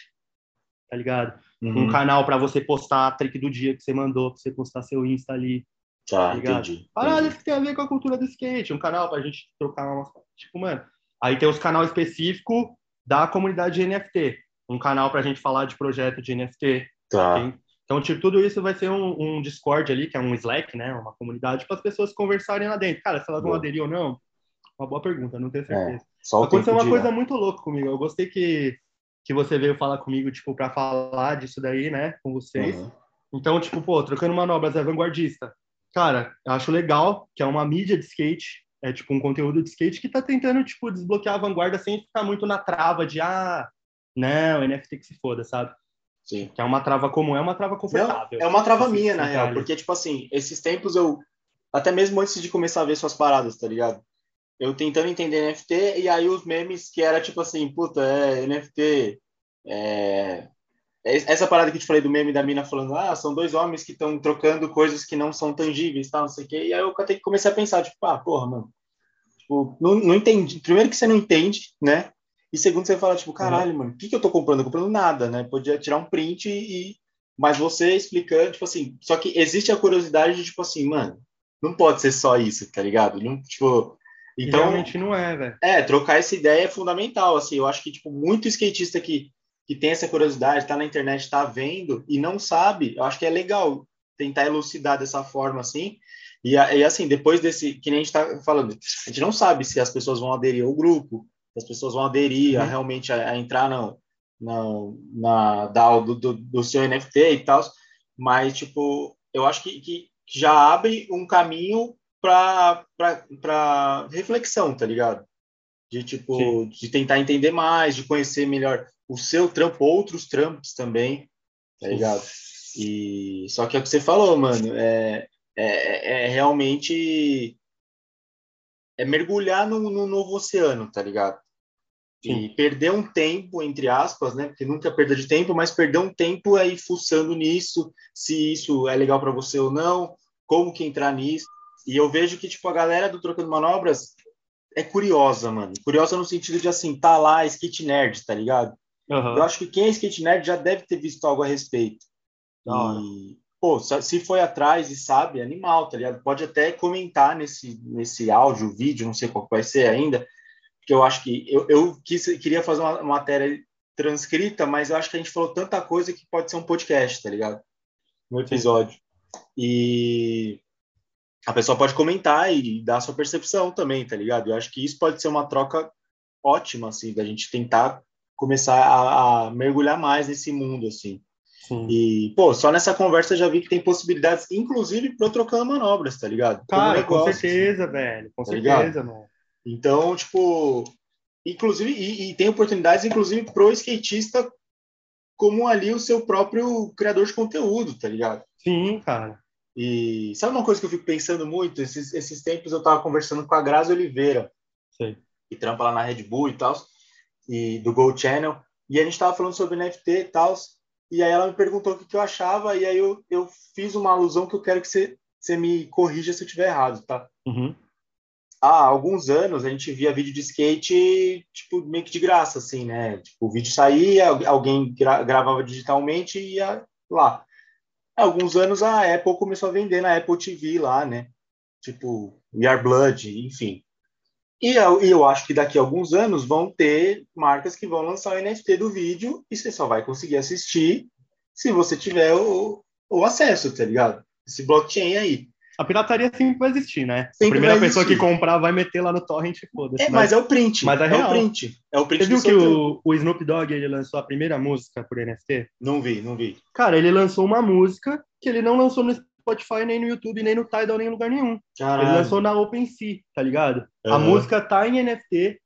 tá ligado? Um Uhum. canal pra você postar a trick do dia que você mandou, pra você postar seu Insta ali. Tá, ligado? entendi. Paradas que tem a ver com a cultura do skate. Um canal pra gente trocar umas... Tipo, mano... Aí tem os canal específico da comunidade de NFT. Um canal pra gente falar de projeto de NFT. Tá. Tem- Então, tipo, tudo isso vai ser um, um Discord ali, que é um Slack, né? Uma comunidade para as pessoas conversarem lá dentro. Cara, se elas vão Boa. aderir ou não, uma boa pergunta, não tenho certeza. Só o Aconteceu uma coisa muito louca comigo. Eu gostei que, que você veio falar comigo, tipo, para falar disso daí, né? Com vocês. Uhum. Então, tipo, pô, trocando manobras é vanguardista. Cara, eu acho legal que é uma mídia de skate, é tipo um conteúdo de skate que tá tentando, tipo, desbloquear a vanguarda sem ficar muito na trava de, ah, não, NFT que se foda, sabe? Sim. Que é uma trava comum, é uma trava Não, confortável. é uma trava Você minha, na real, porque, tipo assim, esses tempos eu. Até mesmo antes de começar a ver suas paradas, tá ligado? Eu tentando entender NFT, e aí os memes que era tipo assim, puta, é NFT. É... é Essa parada que eu te falei do meme da mina falando, ah, são dois homens que estão trocando coisas que não são tangíveis, tal, não sei o quê. E aí eu até comecei a pensar, tipo, ah, porra, mano. Tipo, não, não entendi. Primeiro que você não entende, né? E segundo, você fala, tipo, caralho, mano, o que, que eu tô comprando? Eu tô comprando nada, né? Podia tirar um print e. Mas você explicando, tipo assim, só que existe a curiosidade de, tipo assim, mano, não pode ser só isso, tá ligado? Não, tipo. Então, realmente não é, velho. é, trocar essa ideia é fundamental, assim, eu acho que, tipo, muito skatista que, que tem essa curiosidade, tá na internet, tá vendo e não sabe, eu acho que é legal tentar elucidar dessa forma, assim, e, a- e assim, depois desse, que nem a gente tá falando, a gente não sabe se as pessoas vão aderir ao grupo, se as pessoas vão aderir a, Uhum. realmente a, a entrar na, na, na DAO do, do, do seu NFT e tal, mas, tipo, eu acho que, que já abre um caminho para reflexão, tá ligado? De tipo, Sim. de tentar entender mais, de conhecer melhor o seu trampo, outros trampos também, tá ligado? E só que é o que você falou, mano, é, é, é realmente é mergulhar no, no novo oceano, tá ligado? E Sim. perder um tempo, entre aspas, né? Porque nunca é perda de tempo, mas perder um tempo aí fuçando nisso, se isso é legal para você ou não, como que entrar nisso. E eu vejo que, tipo, a galera do Trocando Manobras é curiosa, mano. Curiosa no sentido de, assim, tá lá, skate nerd, tá ligado? Uhum. Eu acho que quem é skate nerd já deve ter visto algo a respeito. E, pô, se foi atrás e sabe, é animal, tá ligado? Pode até comentar nesse, nesse áudio, vídeo, não sei qual vai ser ainda, porque eu acho que eu, eu quis, queria fazer uma matéria transcrita, mas eu acho que a gente falou tanta coisa que pode ser um podcast, tá ligado? No episódio. E a pessoa pode comentar e dar a sua percepção também, tá ligado? Eu acho que isso pode ser uma troca ótima, assim, da gente tentar começar a, a mergulhar mais nesse mundo, assim. Sim. E, pô, só nessa conversa eu já vi que tem possibilidades, inclusive pro trocando manobras, tá ligado? Cara, negócio, com assim. certeza, velho. Com Tá ligado? certeza, mano. Então, tipo, inclusive, e, e tem oportunidades, inclusive, pro skatista como ali o seu próprio criador de conteúdo, tá ligado? Sim, cara. E sabe uma coisa que eu fico pensando muito? Esses, esses tempos eu tava conversando com a Grazi Oliveira, Sei. que trampa lá na Red Bull e tal, e do Go Channel, e a gente tava falando sobre NFT e tal, e aí ela me perguntou o que, que eu achava, e aí eu, eu fiz uma alusão que eu quero que você, você me corrija se eu estiver errado, tá? Uhum. há alguns anos a gente via vídeo de skate tipo meio que de graça assim né? Tipo o vídeo saía alguém gra gravava digitalmente e ia lá. Há alguns anos a Apple começou a vender na Apple TV lá né? Tipo We Are Blood enfim e eu, e eu acho que daqui a alguns anos vão ter marcas que vão lançar o NFT do vídeo e você só vai conseguir assistir se você tiver o, o acesso tá ligado esse blockchain aí A pirataria sempre vai existir, né? Sempre a primeira pessoa existir. que comprar vai meter lá no torrent e foda-se. é, mas é o print mas é é real. o print é o print Você viu do que o, o Snoop Dogg ele lançou a primeira música por NFT? Não vi, não vi. Cara, ele lançou uma música que ele não lançou no Spotify, nem no YouTube, nem no Tidal, nem em lugar nenhum. Ele Caralho. lançou na OpenSea, tá ligado? A Aham. música tá em NFT,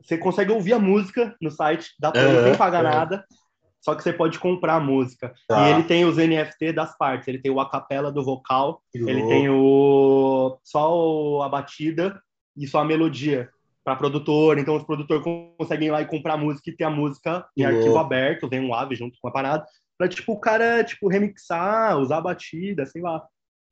você, consegue ouvir a música no site da Play Aham, sem pagar aham. nada, só que você pode comprar a música. Tá. E ele tem os NFT das partes, ele tem o acapela do vocal, Que ele tem o só a batida e só a melodia para produtor, então os produtores conseguem ir lá e comprar a música e ter a música em arquivo aberto, vem um AVE junto com a parada, pra tipo o cara tipo remixar, usar a batida, sei lá.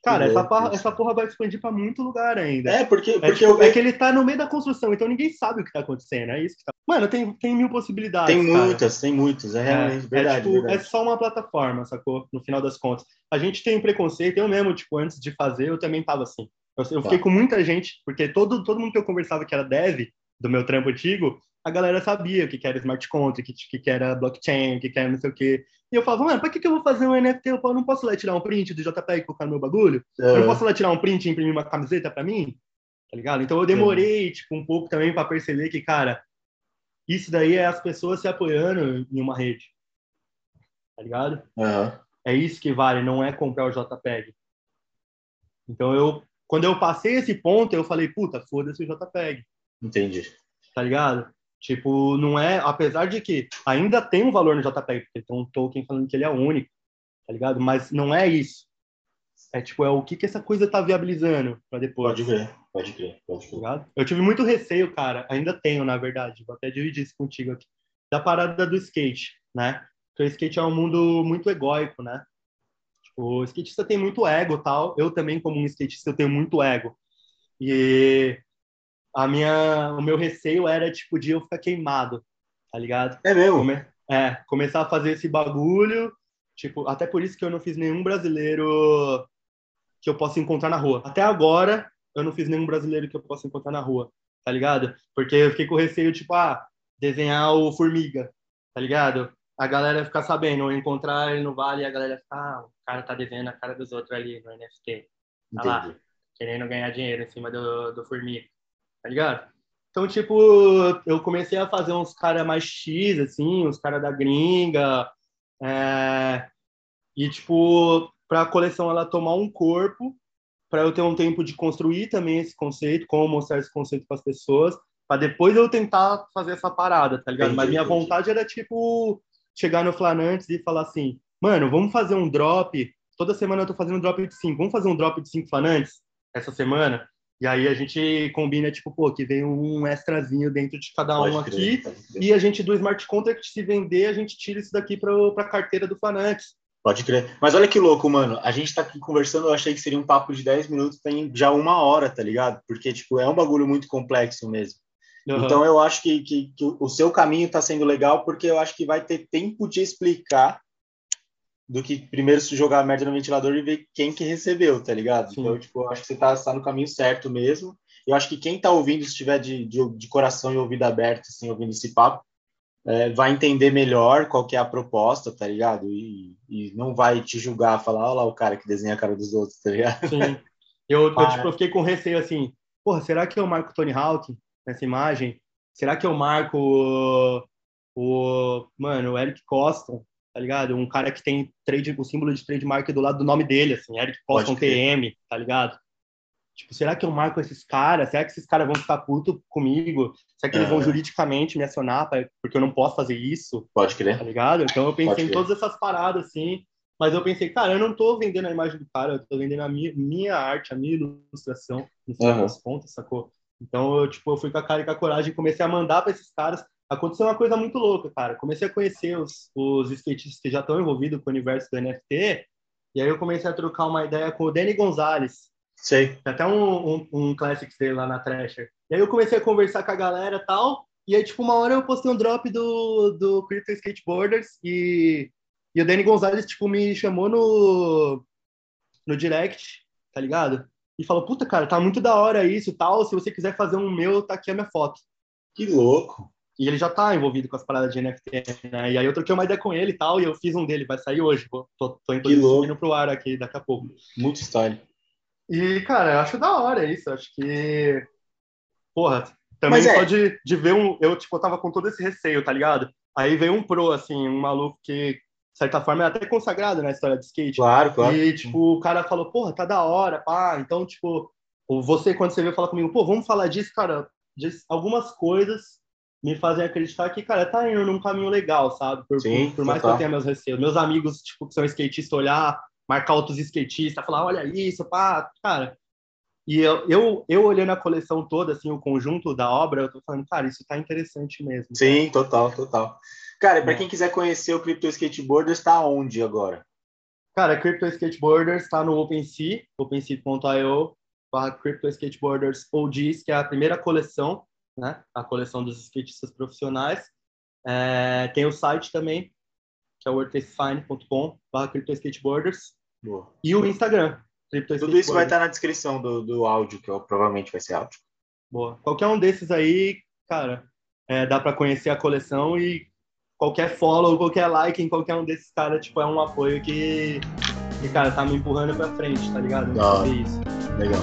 Cara, essa porra, essa porra vai expandir pra muito lugar ainda. É, porque, É, porque tipo, eu é que ele tá no meio da construção, então ninguém sabe o que tá acontecendo. É isso que tá. Mano, tem, tem mil possibilidades. Tem cara. muitas, tem muitas, é realmente É, verdade. é, tipo, verdade. é só uma plataforma, sacou? No final das contas. A gente tem preconceito, eu mesmo, tipo, antes de fazer, eu também tava assim. Eu, eu Tá. fiquei com muita gente, porque todo, todo mundo que eu conversava que era dev do meu trampo antigo, a galera sabia o que, que era smart contract, o que, que era blockchain, o que, que era não sei o quê. E eu falava, mano, pra que, que eu vou fazer um NFT? Eu não posso lá tirar um print do JPEG e colocar no meu bagulho? Eu não É. posso lá tirar um print e imprimir uma camiseta pra mim? Tá ligado? Então eu demorei, tipo, um pouco também pra perceber que, cara, isso daí é as pessoas se apoiando em uma rede. Tá ligado? Aham. É isso que vale, não é comprar o JPEG. Então eu, quando eu passei esse ponto, eu falei, puta, foda-se o JPEG, Entendi. tá ligado? Tipo, não é, apesar de que ainda tem um valor no JPEG, porque tem um token falando que ele é único, tá ligado? Mas não é isso. É tipo, é o que que essa coisa tá viabilizando pra depois. Pode crer, pode crer, pode tá crer. ligado? Eu tive muito receio, cara, ainda tenho, na verdade, vou até dividir isso contigo aqui, da parada do skate, né? Porque o skate é um mundo muito egóico, né? Tipo, o skatista tem muito ego tal, eu também, como um skatista, eu tenho muito ego. E a minha, o meu receio era, tipo, de eu ficar queimado, tá ligado? É mesmo? Come- é, começar a fazer esse bagulho, tipo, até por isso que eu não fiz nenhum brasileiro que eu possa encontrar na rua. Até agora, eu não fiz nenhum brasileiro que eu possa encontrar na rua, tá ligado? Porque eu fiquei com receio, tipo, ah, desenhar o Formiga, tá ligado? A galera ficar sabendo, encontrar ele no vale e a galera ficar, ah, o cara tá desenhando a cara dos outros ali no NFT, Tá lá. Entendi. querendo ganhar dinheiro em cima do, do Formiga, tá ligado? Então, tipo, eu comecei a fazer uns caras mais X, assim, uns caras da gringa, é, e, tipo, pra coleção ela tomar um corpo, para eu ter um tempo de construir também esse conceito, como mostrar esse conceito para as pessoas, para depois eu tentar fazer essa parada, tá ligado? Entendi, Mas minha entendi. vontade era, tipo, chegar no Flanantes e falar assim, mano, vamos fazer um drop, toda semana eu tô fazendo um drop de 5, vamos fazer um drop de 5 Flanantes essa semana? E aí a gente combina, tipo, pô, que vem um extrazinho dentro de cada um Pode crer, aqui, e a gente do smart contract se vender, a gente tira isso daqui para a carteira do Fanax, Pode crer. Mas olha que louco, mano. A gente tá aqui conversando, eu achei que seria um papo de 10 minutos, tem já uma hora, tá ligado? Porque, tipo, é um bagulho muito complexo mesmo. Uhum. Então eu acho que, que, que, o seu caminho tá sendo legal, porque eu acho que vai ter tempo de explicar do que primeiro jogar a merda no ventilador e ver quem que recebeu, tá ligado? Sim. Então, tipo, eu acho que você tá, tá no caminho certo mesmo. Eu acho que quem tá ouvindo, se tiver de, de, de coração e ouvido aberto, assim, ouvindo esse papo, é, vai entender melhor qual que é a proposta, tá ligado? E, e não vai te julgar, falar, olha lá o cara que desenha a cara dos outros, tá ligado? Sim. Eu, eu, tipo, eu fiquei com receio assim, porra, será que eu marco Tony Hawk nessa imagem? Será que eu marco o, o mano, o Eric Costa, tá ligado? Um cara que tem trade, o símbolo de trademark do lado do nome dele, assim, Eric um TM, tá ligado? Tipo, será que eu marco esses caras? Será que esses caras vão ficar puto comigo? Será que eles vão juridicamente me acionar pra, porque eu não posso fazer isso? Pode crer. Tá ligado? Então eu pensei em todas essas paradas, assim. Mas eu pensei, cara, eu não tô vendendo a imagem do cara, eu tô vendendo a minha, minha arte, a minha ilustração, no final uhum. das contas, sacou? Então eu, tipo, eu fui com a cara e com a coragem e comecei a mandar para esses caras. Aconteceu uma coisa muito louca, cara. Comecei a conhecer os, os skatistas que já estão envolvidos com o universo do NFT. E aí eu comecei a trocar uma ideia com o Danny Gonzalez, Sei. Tem até um, um, um Classics dele lá na Thrasher. E aí eu comecei a conversar com a galera e tal. E aí, tipo, uma hora eu postei um drop do, do Crypto Skateboarders e, e o Danny Gonzalez, tipo, me chamou no, no direct, tá ligado? E falou, puta, cara, tá muito da hora isso tal. Se você quiser fazer um meu, tá aqui a minha foto. Que louco. E ele já tá envolvido com as paradas de NFT, né? E aí eu troquei uma ideia com ele e tal, e eu fiz um dele, vai sair hoje. Tô, tô, tô indo pro ar aqui daqui a pouco. Muito style. E, cara, eu acho da hora isso. Acho que. Porra, também é. só de, de ver um. Eu, tipo, eu tava com todo esse receio, tá ligado? Aí veio um pro, assim, um maluco que, de certa forma, é até consagrado na história de skate. Claro, claro. E, tipo, o cara falou, porra, tá da hora, pá. Então, tipo, você, quando você veio falar comigo, pô, vamos falar disso, cara, diz, algumas coisas me fazem acreditar que, cara, tá indo num caminho legal, sabe? Por, Sim, por, por mais que eu tenha meus receios. Meus amigos, tipo, que são skatistas, olhar marcar outros skatistas, falar, olha isso, pá, cara. E eu, eu, eu olhando a coleção toda, assim, o conjunto da obra, eu tô falando, cara, isso tá interessante mesmo. Sim, total, total. Cara, e para é. quem quiser conhecer o Crypto Skateboarders, está onde agora? Cara, Crypto Skateboarders está no OpenSea, opensea.io, barra Crypto Skateboarders OGs, que é a primeira coleção, né? A coleção dos skatistas profissionais. É, tem o site também, que é o barra CryptoSkateboarders. Boa. E o Instagram. Tudo isso vai estar na descrição do, do áudio, que eu, provavelmente vai ser áudio. Boa. Qualquer um desses aí, cara, é, dá para conhecer a coleção e qualquer follow, qualquer like em qualquer um desses caras, tipo, é um apoio que, que cara, tá me empurrando pra frente, tá ligado? Ah, isso. Legal.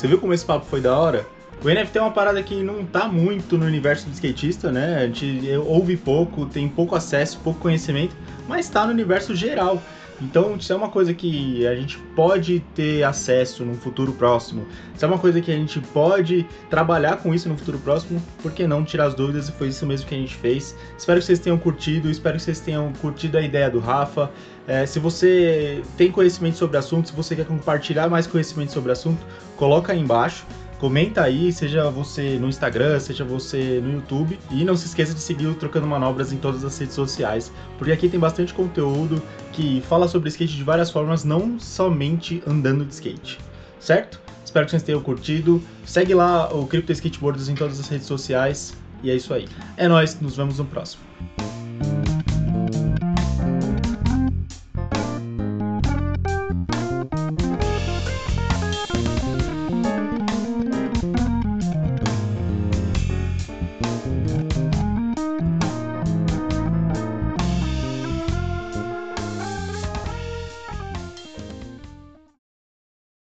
Você viu como esse papo foi da hora? O NFT é uma parada que não tá muito no universo do skatista, né? A gente ouve pouco, tem pouco acesso, pouco conhecimento, mas está no universo geral. Então, isso é uma coisa que a gente pode ter acesso no futuro próximo. Isso é uma coisa que a gente pode trabalhar com isso no futuro próximo, por que não tirar as dúvidas? E foi isso mesmo que a gente fez. Espero que vocês tenham curtido, espero que vocês tenham curtido a ideia do Rafa. É, se você tem conhecimento sobre o assunto, se você quer compartilhar mais conhecimento sobre o assunto, coloca aí embaixo. Comenta aí, seja você no Instagram, seja você no YouTube. E não se esqueça de seguir o Trocando Manobras em todas as redes sociais, porque aqui tem bastante conteúdo que fala sobre skate de várias formas, não somente andando de skate. Certo? Espero que vocês tenham curtido. Segue lá o Crypto Skateboards em todas as redes sociais. E é isso aí. É nóis, nos vemos no próximo.